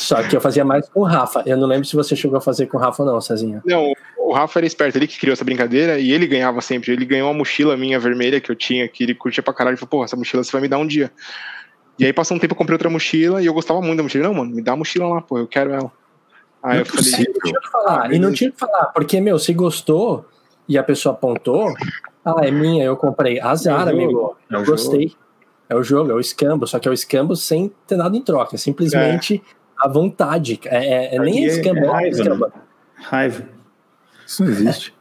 Só que eu fazia mais com o Rafa. Eu não lembro se você chegou a fazer com o Rafa ou não, Cezinha. Não, o Rafa era esperto, ele que criou essa brincadeira e ele ganhava sempre. Ele ganhou uma mochila minha vermelha que eu tinha, que ele curtia pra caralho. Ele falou, porra, essa mochila você vai me dar um dia. E aí passou um tempo, eu comprei outra mochila e eu gostava muito da mochila. Não, mano, me dá a mochila lá, pô, eu quero ela. Aí eu falei, não tinha que falar, ah, e não tinha que falar, porque, meu, se gostou e a pessoa apontou, ah, é minha, eu comprei. Azar, é amigo, é eu gostei. Jogo. É o jogo, é o escambo, só que é o escambo sem ter nada em troca, é simplesmente é. A vontade. É, é, é nem escambo, é, raiva, é Né? Raiva. Isso não existe.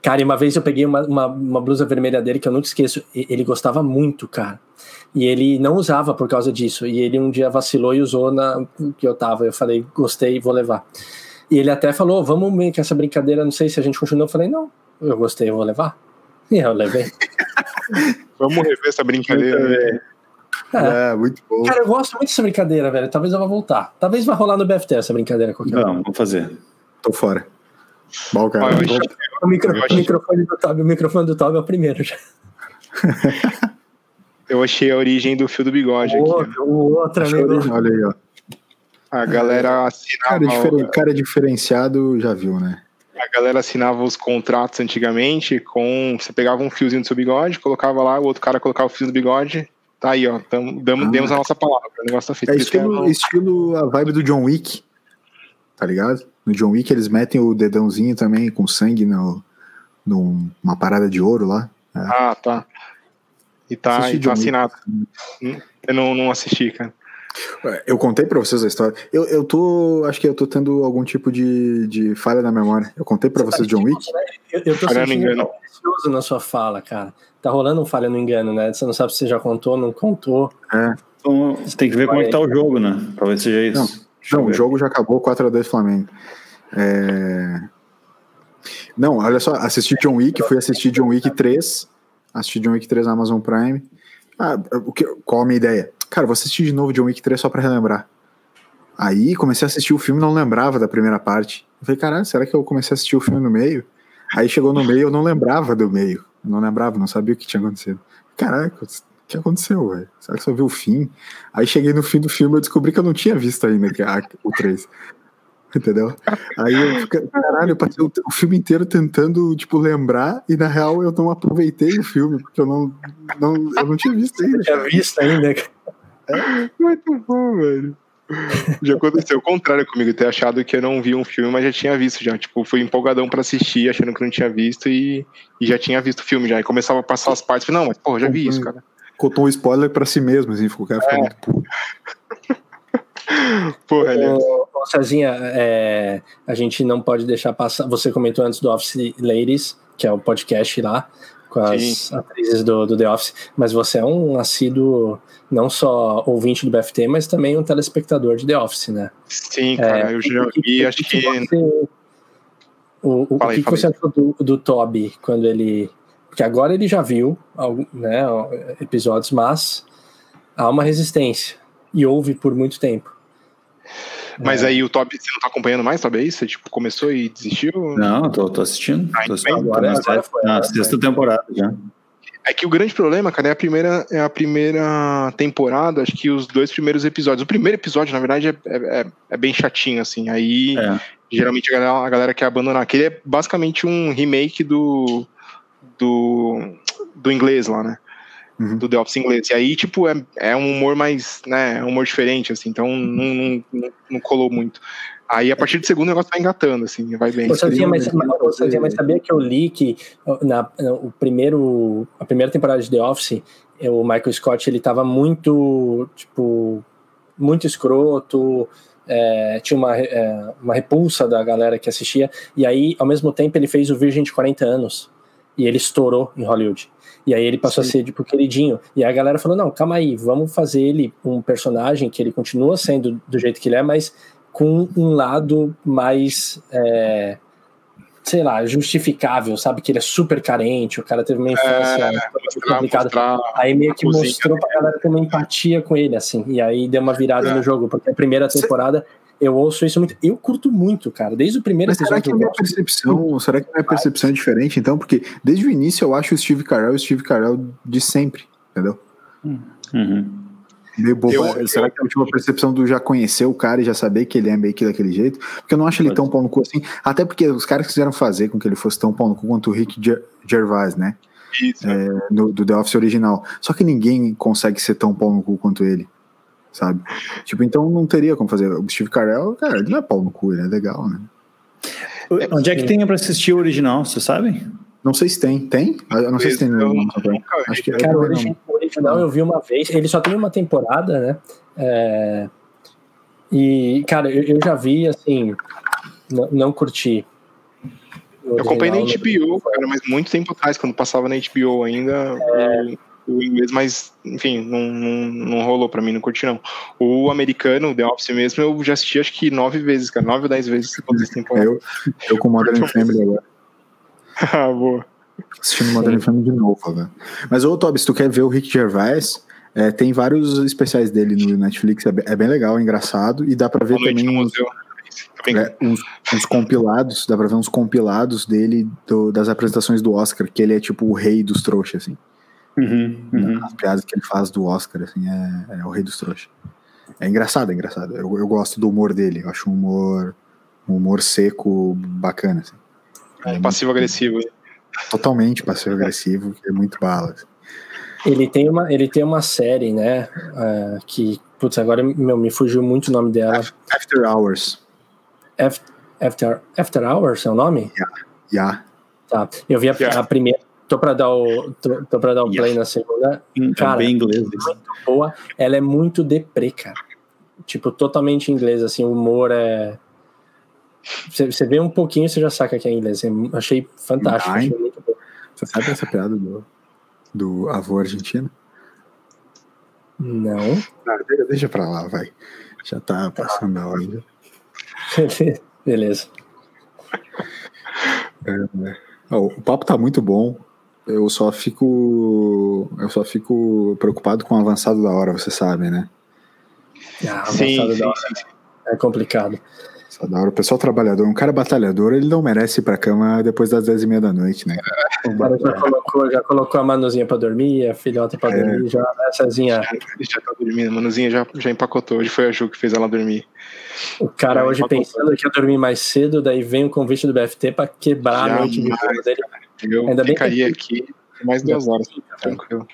Cara, e uma vez eu peguei uma, uma, uma, blusa vermelha dele que eu nunca esqueço. Ele gostava muito, cara. E ele não usava por causa disso. E ele um dia vacilou e usou na que eu tava. Eu falei, gostei, vou levar. E ele até falou, vamos ver que essa brincadeira, não sei se a gente continua. Eu falei, não, eu gostei, eu vou levar. E eu levei. <laughs> vamos rever essa brincadeira. É. é, muito bom. Cara, eu gosto muito dessa brincadeira, velho. Talvez eu vá voltar. Talvez vá rolar no BFT essa brincadeira qualquer Não, vamos fazer. Tô fora. Bom, cara. Ah, o, micro, o, microfone do Toby, o microfone do Toby é o primeiro já. <laughs> Eu achei a origem do fio do bigode o aqui. Outro, o outro, amigo. Olha aí, ó. A galera assinava. Cara, diferen, cara diferenciado já viu, né? A galera assinava os contratos antigamente com. Você pegava um fiozinho do seu bigode, colocava lá, o outro cara colocava o fio do bigode. Tá aí, ó. Tamo, damos, ah. Demos a nossa palavra. O negócio tá feito. É estilo, é estilo a vibe do John Wick. Tá ligado? No John Wick eles metem o dedãozinho também com sangue no, numa parada de ouro lá. É. Ah, tá. E tá, e tá assinado. Hum? Eu não, não assisti, cara. Eu contei pra vocês a história. Eu, eu tô. Acho que eu tô tendo algum tipo de, de falha na memória. Eu contei pra você vocês tá John Wick? Né? Eu, eu tô falha sentindo precioso na sua fala, cara. Tá rolando um falha no engano, né? Você não sabe se você já contou, não contou. É. Então, você tem que ver como é que tá o jogo, né? Talvez seja isso. Não, não o jogo já acabou 4x2 Flamengo. É... Não, olha só, assisti John Wick, fui assistir John Wick 3 assisti John Wick 3 na Amazon Prime. Ah, o que, qual a minha ideia? Cara, vou assistir de novo John Wick 3 só pra relembrar. Aí comecei a assistir o filme não lembrava da primeira parte. Eu falei, caralho, será que eu comecei a assistir o filme no meio? Aí chegou no meio, eu não lembrava do meio. Eu não lembrava, não sabia o que tinha acontecido. Caraca, que aconteceu, velho? Será que só viu o fim? Aí cheguei no fim do filme eu descobri que eu não tinha visto ainda o 3. <laughs> Entendeu? Aí eu fiquei, caralho, eu passei o, o, filme inteiro tentando, tipo, lembrar, e na real eu não aproveitei o filme, porque eu não, não, eu não tinha visto ainda. tinha visto ainda, É muito bom, velho. Já aconteceu o contrário comigo, ter achado que eu não vi um filme, mas já tinha visto já. Tipo, fui empolgadão pra assistir, achando que não tinha visto e, e já tinha visto o filme já. E começava a passar as partes, falei, não, mas porra, já vi isso, cara. Contou um spoiler pra si mesmo, assim, ficou, cara, ficou é. muito puro. <laughs> Porra, Ô, ô Cezinha, é, a gente não pode deixar passar. Você comentou antes do Office Ladies, que é o podcast lá, com as Sim. atrizes do, do The Office, mas você é um assíduo, não só ouvinte do BFT, mas também um telespectador de The Office, né? Sim, cara, é, eu já vi, acho que. Você, o, o, falei, o que, que, você achou do, do Toby quando ele. Porque agora ele já viu né, episódios, mas há uma resistência e houve por muito tempo. Mas é. aí o Top, você não tá acompanhando mais, Top, é? Você tipo, começou e desistiu? Não, tô, tô assistindo. Ah, tô assistindo. Agora, agora, foi, na sexta temporada já. É que o grande problema, cara, é a primeira, é a primeira temporada, acho que os dois primeiros episódios. O primeiro episódio, na verdade, é, é, é bem chatinho, assim. Aí, é. geralmente, a galera, a galera quer abandonar. Aquele é basicamente um remake do, do, do inglês lá, né? Uhum. do The Office inglês. E aí, tipo, é, é um humor mais, né, é um humor diferente, assim, então não, não, não colou muito. Aí, a partir do segundo, o negócio vai engatando, assim, vai bem. Você tinha, mas, você mas sabia que eu li que na, o primeiro, a primeira temporada de The Office, o Michael Scott, ele tava muito, tipo, muito escroto, é, tinha uma, é, uma repulsa da galera que assistia, e aí, ao mesmo tempo, ele fez o Virgem de 40 anos, e ele estourou em Hollywood. E aí ele passou Sim. a ser, tipo, queridinho. E aí a galera falou: não, calma aí, vamos fazer ele um personagem que ele continua sendo do jeito que ele é, mas com um lado mais. É, sei lá, justificável, sabe? Que ele é super carente, o cara teve uma infância é, complicada. Aí meio que mostrou pra galera ter uma empatia com ele, assim. E aí deu uma virada é. no jogo, porque a primeira temporada. Eu ouço isso muito. Eu curto muito, cara. Desde o primeiro Mas episódio. Será que a minha percepção, será que a minha percepção é diferente, então? Porque desde o início eu acho o Steve Carell o Steve Carell de sempre, entendeu? Uhum. Meio bobo. Eu, será eu, que eu tive uma percepção do já conhecer o cara e já saber que ele é meio que daquele jeito? Porque eu não acho ele tão pau no cu assim. Até porque os caras quiseram fazer com que ele fosse tão pau no cu quanto o Rick Gervais, né? Isso. É, no, do The Office original. Só que ninguém consegue ser tão pau no cu quanto ele sabe? Tipo, então não teria como fazer. O Steve Carell, cara, ele não é pau no cu, ele é legal, né? Onde é que tem pra assistir o original, você sabe? Não sei se tem. Tem? Eu não sei se tem no, Acho que é Cara, o original eu vi uma vez. Ele só tem uma temporada, né? É... E, cara, eu, eu já vi, assim, não, não curti. Eu acompanhei na HBO, cara, mas muito tempo atrás, quando passava na HBO ainda. É o inglês, mas enfim, não, não, não rolou pra mim, não curti não. O americano, The Office mesmo, eu já assisti acho que nove vezes, cara, nove ou dez vezes todas as temporadas. Eu, eu com Modern Family agora. <laughs> ah, boa. Assistindo Modern Family de novo, velho. Mas, ô, Toby, se tu quer ver o Rick Gervais, é, tem vários especiais dele no Netflix, é bem, é bem legal, é engraçado, e dá pra ver Boa também uns, é, uns, uns, compilados, dá pra ver uns compilados dele do, das apresentações do Oscar, que ele é tipo o rei dos trouxas, assim. Uhum, uhum. As piadas que ele faz do Oscar, assim, é, é o rei dos trouxas. É engraçado, é engraçado. Eu, eu gosto do humor dele. Eu acho um humor, um humor seco bacana. Assim. É passivo-agressivo. Totalmente passivo-agressivo, é muito bala. Assim. Ele tem uma, ele tem uma série, né? Uh, que, putz, agora meu, me fugiu muito o nome dela. After Hours. After, After Hours é o nome? Yeah. yeah. Tá. Eu vi a, yeah. a primeira Tô pra dar o, tô, tô pra dar o play na segunda. Cara, é bem inglês. Muito boa. Ela é muito deprê, cara. Tipo, totalmente inglês, assim, o humor é. Você vê um pouquinho, você já saca que é inglês. Eu achei fantástico. Achei. Você sabe essa piada do, do avô argentino? Não. Ah, deixa pra lá, vai. Já tá passando a hora. <laughs> Beleza. É, né? o papo tá muito bom. Eu só fico. Eu só fico preocupado com o avançado da hora, você sabe, né? Ah, sim, sim, da hora sim. É complicado. Só da hora. O pessoal trabalhador, um cara batalhador, ele não merece ir pra cama depois das dez e meia da noite, né? O cara já colocou, já colocou a Manuzinha pra dormir, a filhota pra é. dormir, já, né, Cezinha? Já, já tá dormindo, a Manuzinha já, já empacotou. Hoje foi a Ju que fez ela dormir. O cara hoje pensando que ia dormir mais cedo, daí vem o convite do BFT pra quebrar a noite de dele. Eu Ainda ficaria bem que... aqui mais duas horas, tranquilo.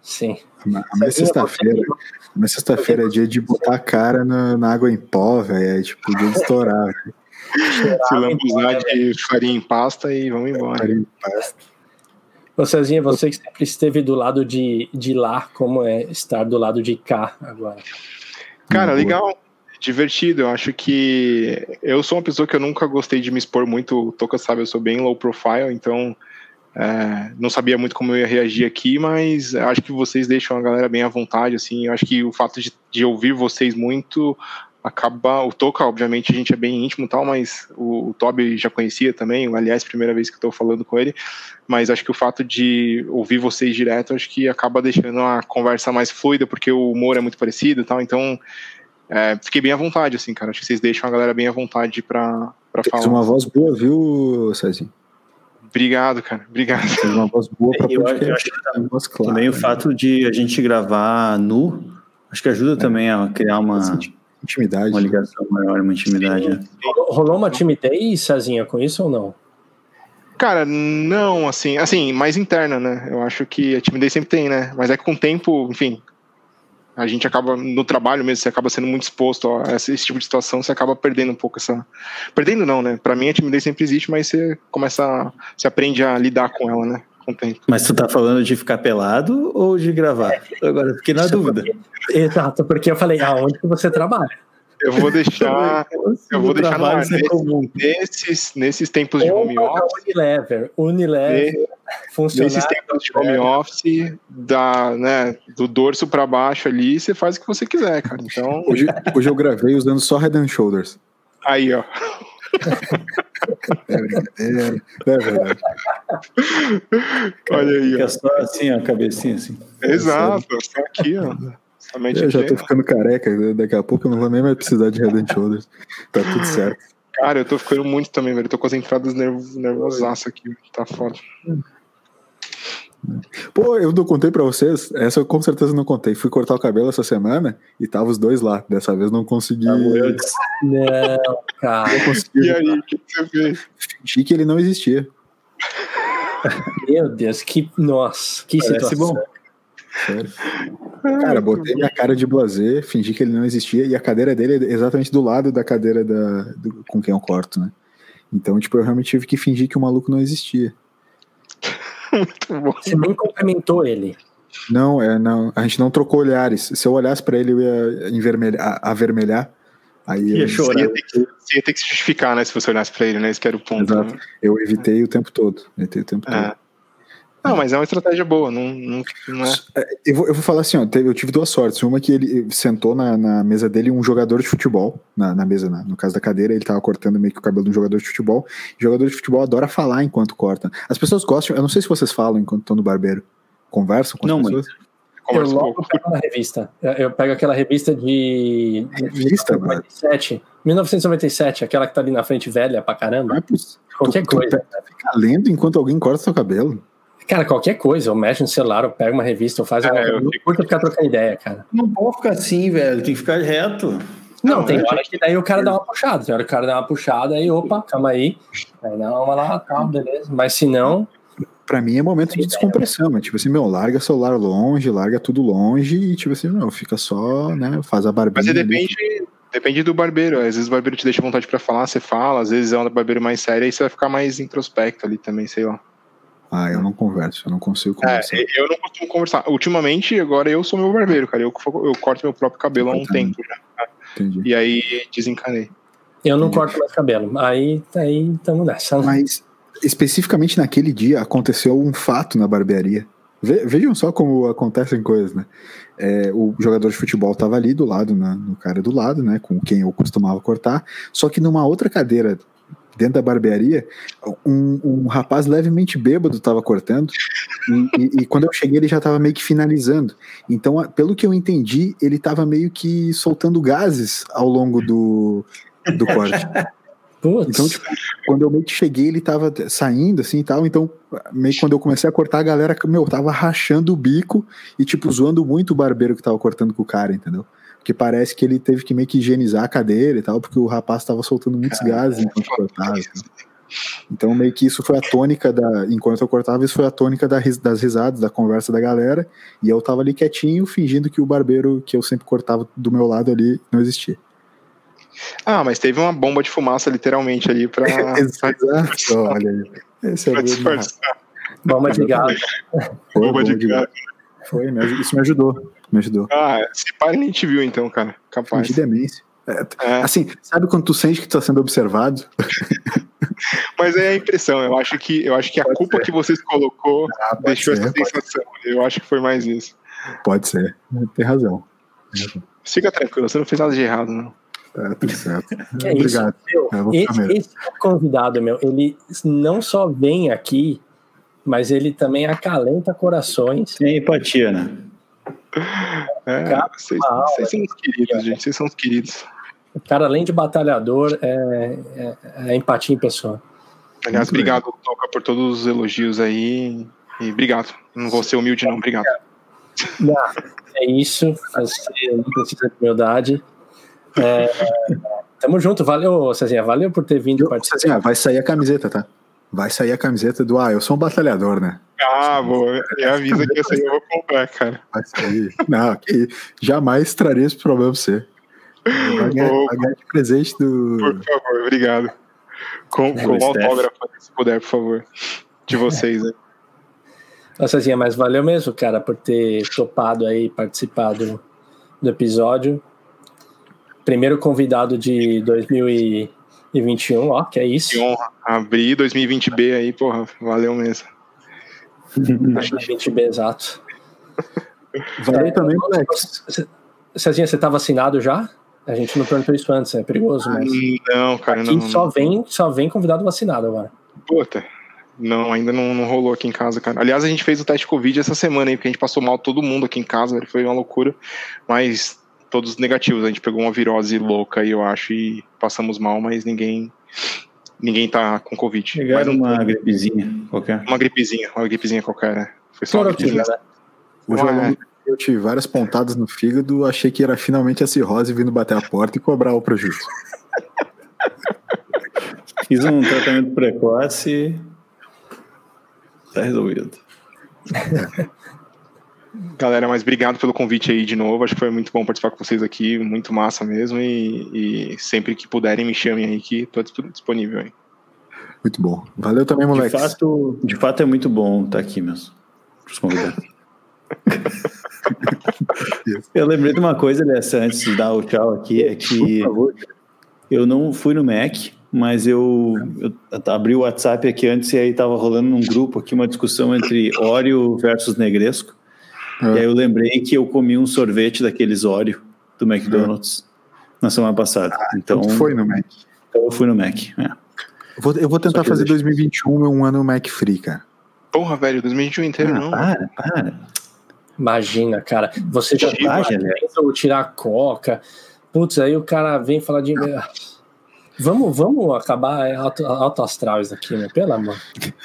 Sim. Mas sexta-feira, mas sexta-feira é dia de botar a cara na, na água em pó, velho. É tipo dia de estourar. <laughs> Se lambuzar de farinha em pasta e vamos embora. Farinha em pasta. Ô Cezinha, você que sempre esteve do lado de, de lá, como é estar do lado de cá agora? Cara, legal, divertido. Eu acho que eu sou uma pessoa que eu nunca gostei de me expor muito. O Toca sabe, eu sou bem low profile, então é, não sabia muito como eu ia reagir aqui, mas acho que vocês deixam a galera bem à vontade, assim. Eu acho que o fato de, de ouvir vocês muito acaba. O Toca, obviamente, a gente é bem íntimo tal, mas o, o Toby já conhecia também. Aliás, primeira vez que estou falando com ele. Mas acho que o fato de ouvir vocês direto, acho que acaba deixando a conversa mais fluida, porque o humor é muito parecido tal. Então, é, fiquei bem à vontade, assim, cara. Acho que vocês deixam a galera bem à vontade para falar. uma voz boa, viu, Cezinho? Obrigado, cara. Obrigado. uma voz boa pra eu, eu acho que voz clara, também o fato de a gente gravar nu, acho que ajuda é. também a criar uma intimidade. Uma ligação maior, uma intimidade. Né? Rolou uma timidez, Cezinha, com isso ou não? Cara, não, assim, assim, mais interna, né? Eu acho que a timidez sempre tem, né? Mas é que com o tempo, enfim, a gente acaba no trabalho mesmo, você acaba sendo muito exposto a esse, esse, tipo de situação, você acaba perdendo um pouco essa. Perdendo não, né? Para mim a timidez sempre existe, mas você começa, você aprende a lidar com ela, né? Com o tempo. Mas tu tá falando de ficar pelado ou de gravar? Agora fiquei na dúvida. Exato, porque eu falei, aonde que você trabalha? Eu vou deixar, eu vou deixar no ar nesses, nesses tempos de home office. Unilever, Unilever, funcionário. Nesses tempos de home office, da, né, do dorso para baixo ali, você faz o que você quiser, cara. Então... <laughs> Hoje, hoje eu gravei usando só Head and Shoulders. Aí, ó. É, é, é verdade. Olha aí. Fica ó. só assim, ó, a cabecinha assim. Exato, só aqui, ó. Eu já tô ficando careca, daqui a pouco eu não vou nem mais precisar de Head and Shoulders. Tá tudo certo. Cara, eu tô ficando muito também, velho. Eu tô com as entradas nerv nervosaço aqui, tá foda. Pô, eu não contei pra vocês, essa eu com certeza não contei. Fui cortar o cabelo essa semana e tava os dois lá. Dessa vez não consegui. Tá <laughs> não, cara. Não consegui. E aí, o que você fez? Fingi que ele não existia. Meu Deus, que. Nossa, que Parece situação. Bom. Sério. Cara, botei minha cara de blazer, fingi que ele não existia, e a cadeira dele é exatamente do lado da cadeira da, do, com quem eu corto, né? Então, tipo, eu realmente tive que fingir que o maluco não existia. Você nem cumprimentou ele. Não, é, não, a gente não trocou olhares. Se eu olhasse para ele, eu ia envermelhar, avermelhar. Aí ia eu, chorar. Você ia, ter que, você ia ter que se justificar, né? Se você olhasse para ele, né? Esse que era o ponto. Né? Eu evitei o tempo todo. Evitei o tempo é. todo. Não, mas é uma estratégia boa, não, não, não é. é eu vou, eu vou falar assim, ó, eu tive duas sortes. Uma que ele sentou na, na mesa dele um jogador de futebol, na, na mesa, na, no caso da cadeira, ele tava cortando meio que o cabelo de um jogador de futebol. O jogador de futebol adora falar enquanto corta. As pessoas gostam, eu não sei se vocês falam enquanto estão no barbeiro. Conversam com as não, pessoas? Mas... Eu logo pego uma revista. Eu pego aquela revista de. Revista, 1997. 1997, aquela que tá ali na frente velha pra caramba. Qualquer tu, coisa. Tu fica lendo enquanto alguém corta seu cabelo. Cara, qualquer coisa, eu mexo no celular, eu pego uma revista, eu faço. É. Eu não curto ficar trocando ideia, cara. Não pode ficar assim, velho, tem que ficar reto. Não, não tem é, hora que daí o cara dá uma puxada, tem hora que o cara dá uma puxada, aí opa, calma aí. Aí dá uma lá, calma, beleza. Mas se não. Pra mim é momento de descompressão, é tipo assim, meu, larga celular longe, larga tudo longe e tipo assim, meu, fica só, né, faz a barbinha. Mas depende, ali. depende do barbeiro, às vezes o barbeiro te deixa vontade pra falar, você fala, às vezes é um barbeiro mais sério, aí você vai ficar mais introspecto ali também, sei lá. Ah, eu não converso, eu não consigo é, conversar. É, eu não costumo conversar. Ultimamente, agora eu sou meu barbeiro, cara. Eu, eu corto meu próprio cabelo há um tempo já. Entendi. E aí desencanei. Eu não Entendi. corto mais cabelo. Aí, aí estamos nessa. Mas especificamente naquele dia aconteceu um fato na barbearia. vejam só como acontecem coisas, né? É, o jogador de futebol estava ali do lado, né, no cara do lado, né? Com quem eu costumava cortar. Só que numa outra cadeira dentro da barbearia, um, um rapaz levemente bêbado estava cortando, e, e, e, quando eu cheguei ele já estava meio que finalizando. Então, pelo que eu entendi, ele estava meio que soltando gases ao longo do, do corte. Putz. Então, tipo, quando eu meio que cheguei, ele tava saindo assim e tal. Então, meio que quando eu comecei a cortar, a galera, meu, tava rachando o bico e, tipo, zoando muito o barbeiro que tava cortando com o cara, entendeu? Porque parece que ele teve que meio que higienizar a cadeira e tal, porque o rapaz tava soltando muitos Caramba, gases enquanto cortava. Assim. Então, meio que isso foi a tônica da. Enquanto eu cortava, isso foi a tônica da, das risadas, da conversa da galera. E eu tava ali quietinho, fingindo que o barbeiro que eu sempre cortava do meu lado ali não existia. Ah, mas teve uma bomba de fumaça literalmente ali para. <laughs> Exato, olha aí. Esse é Bomba de gás. Bomba de gás. Foi, isso me ajudou. Me ajudou. Ah, se pai nem te viu então, cara. Capaz. De demência. É, é. Assim, sabe quando tu sente que tu tá sendo observado? <laughs> Mas é a impressão, eu acho que, eu acho que a pode culpa ser. que vocês colocou ah, deixou ser, essa sensação. Eu acho que foi mais isso. Pode ser, tem razão. Fica tranquilo, você não fez nada de errado, não. É, tudo certo. <laughs> É Obrigado. Isso, meu, esse, esse convidado, meu, ele não só vem aqui, mas ele também acalenta corações. Tem empatia, né? É, vocês, vocês são os queridos, gente. Vocês são os queridos. O cara, além de batalhador, é, é, é empatia em pessoa. Aliás, Muito obrigado, bem. Toca, por todos os elogios aí. E obrigado. Não vou ser humilde, não. Obrigado. Não, é isso. Você não precisa de humildade. É, tamo junto, valeu, Cezinha, valeu por ter vindo participar. Cezinha, vai sair a camiseta, tá? Vai sair a camiseta do, ah, eu sou um batalhador, né? Ah, boa, me avisa que essa aí eu vou comprar, cara. Vai sair. Não, que jamais traria esse problema pra você. Vai ganhar, vai ganhar de presente do. Por favor, obrigado. Com, com autógrafo, se puder, por favor. De vocês, né? Nossa, Cezinha, mas valeu mesmo, cara, por ter topado aí, participado do episódio primeiro convidado de 2021, ó, que é isso. Que honra. Abrir 2020B aí, porra, valeu mesmo. 2020B, exato. Valeu é, também, Alex. Cezinha, você tá vacinado já? A gente não perguntou isso antes, é perigoso, mas. Não, cara, aqui não. Só vem, só vem convidado vacinado agora. Puta. Não, ainda não, não, rolou aqui em casa, cara. Aliás, a gente fez o teste Covid essa semana aí, porque a gente passou mal todo mundo aqui em casa, foi uma loucura. Mas todos negativos. A gente pegou uma virose louca aí, eu acho, e passamos mal, mas ninguém ninguém tá com Covid. Pegaram uma gripezinha qualquer. Uma gripezinha, uma gripezinha qualquer, né? Foi só uma gripezinha. Né? Hoje é. eu tive várias pontadas no fígado, achei que era finalmente a cirrose vindo bater a porta e cobrar o prejuízo. <laughs> Fiz um tratamento precoce tá resolvido. <laughs> Galera, mas obrigado pelo convite aí de novo. Acho que foi muito bom participar com vocês aqui, muito massa mesmo. E, e sempre que puderem, me chamem aí que estou disponível aí. Muito bom. Valeu também, moleque. De fato, de fato é muito bom estar aqui mesmo. Os convidados. <laughs> eu lembrei de uma coisa dessa antes de dar o tchau aqui, é que eu não fui no Mac, mas eu, eu abri o WhatsApp aqui antes e aí tava rolando num grupo aqui uma discussão entre Oreo versus Negresco. É. E aí eu lembrei que eu comi um sorvete daqueles Oreo do McDonald's na semana passada. Ah, então, então foi no Mac. Então eu fui no Mac. É. Eu, vou, eu vou tentar fazer 2021 um ano Mac Free, cara. Porra, velho, 2021 inteiro ah, não. Para, para. Imagina, cara. Você já tá tentando tirar a coca. Putz, aí o cara vem falar de. Vamos, vamos acabar alto, alto astral isso aqui, né? Pelo amor.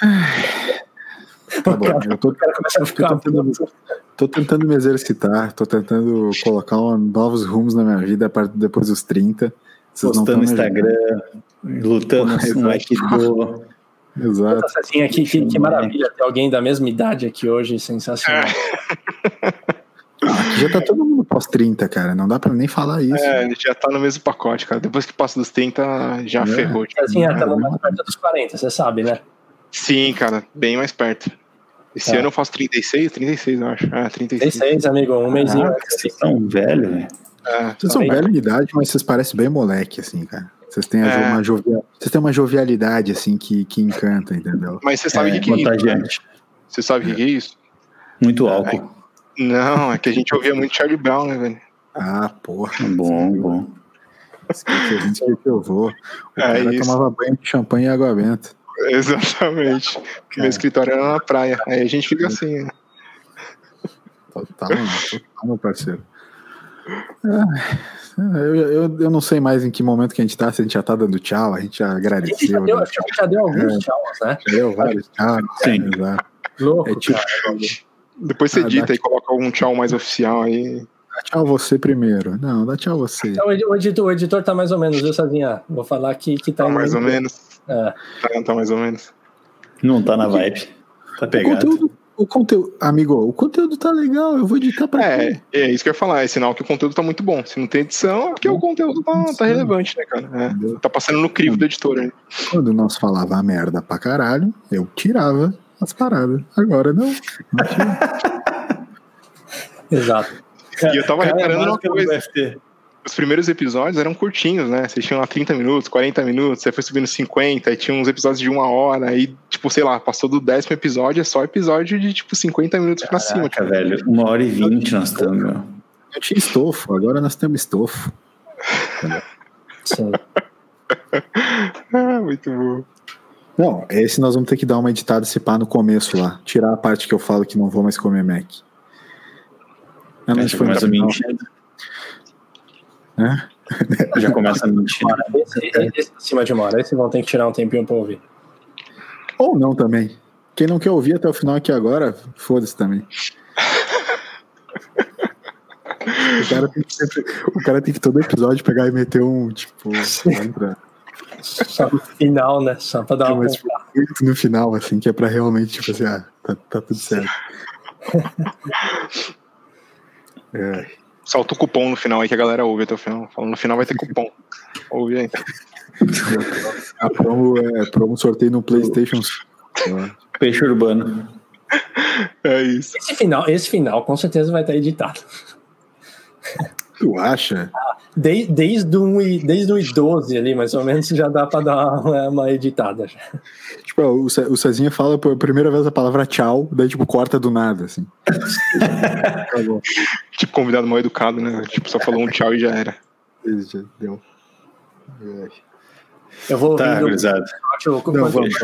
<laughs> Tá bom, eu tô, a ficar tô, tentando, tô tentando me exercitar, tô tentando colocar novos rumos na minha vida depois dos 30. Vocês Postando no Instagram, lutando no Aikido. Exato. Assim, aqui, que, que maravilha ter alguém da mesma idade aqui hoje, sensacional. Ah, já tá todo mundo pós-30, cara. Não dá pra nem falar isso. É, ele já tá no mesmo pacote, cara. Depois que passa dos 30, já é. ferrou. Assim, é, tá mais perto dos 40, você sabe, né? Sim, cara, bem mais perto. Esse é. ano eu faço 36, 36, eu acho. Ah, 36. 36, amigo, um mêsinho. Ah, vocês são velhos, velho. É, vocês são velhos de idade, mas vocês parecem bem moleque, assim, cara. Vocês têm, é. uma, jovial... vocês têm uma jovialidade, assim, que, que encanta, entendeu? Mas você sabe o é, que, que é isso? Você sabe o que é isso? Muito álcool. Não, é que a gente ouvia muito Charlie Brown, né, velho? Ah, porra. Bom, bom. A gente que eu vou. O é cara isso. tomava banho de champanhe e água benta. <laughs> Exatamente. Meu é. escritório era na praia. Aí a gente fica assim, né? Total, total, meu parceiro. Eu, eu, eu, não sei mais em que momento que a gente tá, se a gente já tá dando tchau, a gente já agradeceu. A gente já deu, né? já deu alguns é, tchau, né? Já deu vários tchau. Sim. Exato. Louco, é tipo, Depois você ah, edita e coloca algum tchau mais oficial aí. Dá tchau você primeiro. Não, dá tchau você. Então, o, editor, o editor tá mais ou menos, viu, Sazinha? Vou falar que, que tá. Tá mais ou menos. É. Tá, tá mais ou menos. Não tá na vibe. Tá pegado. O conteúdo, o conteúdo, amigo, o conteúdo tá legal, eu vou editar pra É, quê? é isso que eu ia falar, é sinal que o conteúdo tá muito bom. Se não tem edição, é porque o conteúdo tá, tá relevante, né, cara? É, tá passando no crivo do editor aí. Quando nós falava merda pra caralho, eu tirava as paradas. Agora não. <laughs> não Exato. E eu tava cara, reparando uma coisa os primeiros episódios eram curtinhos, né? Vocês tinham lá 30 minutos, 40 minutos, você foi subindo 50, aí tinha uns episódios de uma hora, aí, tipo, sei lá, passou do décimo episódio, é só episódio de, tipo, 50 minutos Caraca, pra cima. Tipo. velho, uma hora e vinte nós estamos, meu. Eu tinha estofo, agora nós temos estofo. Sim. ah, <laughs> muito bom. Não, esse nós vamos ter que dar uma editada se pá no começo lá. Tirar a parte que eu falo que não vou mais comer Mac. Não, mas foi mais ou menos. Né? <laughs> Já começa a mentir. Esse, esse, acima de uma hora, esse vão ter que tirar um tempinho pra ouvir. Ou não também. Quem não quer ouvir até o final aqui agora, foda-se também. <laughs> O cara, tem que sempre, o cara tem que todo episódio pegar e meter um, tipo, Só no final, né? Só pra dar uma. Muito no final, assim, que é pra realmente, tipo assim, ah, tá, tá tudo certo. <laughs> é. Solta o cupom no final aí que a galera ouve até o final. Falando no final vai ter cupom. Ouve aí. <laughs> A promo é promo sorteio no PlayStation. Peixe urbano. É isso. Esse final, esse final com certeza vai estar editado. Tu acha? Desde, desde, um, desde o 12 ali, mais ou menos, já dá pra dar uma, uma editada. Já. Tipo, o, o Cezinha fala por primeira vez a palavra tchau, daí, tipo, corta do nada, assim. <laughs> tipo, convidado mal educado, né? Tipo, só falou um tchau e já era. Já deu. Eu vou tá, ouvindo. Eu, não, vamos,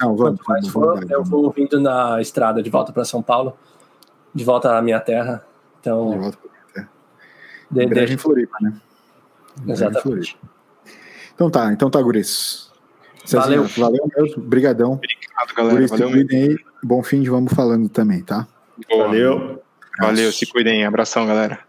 não, vamos, vamos, vamos, eu vou ouvindo na estrada de volta para São Paulo, de volta à minha terra. Então, de volta de, em Floripa, né? Exatamente. Floripa. Então tá, então tá, Guris. Valeu. Valeu mesmo, brigadão. Obrigado, galera. Guris, Valeu, cuidem aí. Bom fim de vamos falando também, tá? Boa. Valeu. Valeu, se cuidem. Abração, galera.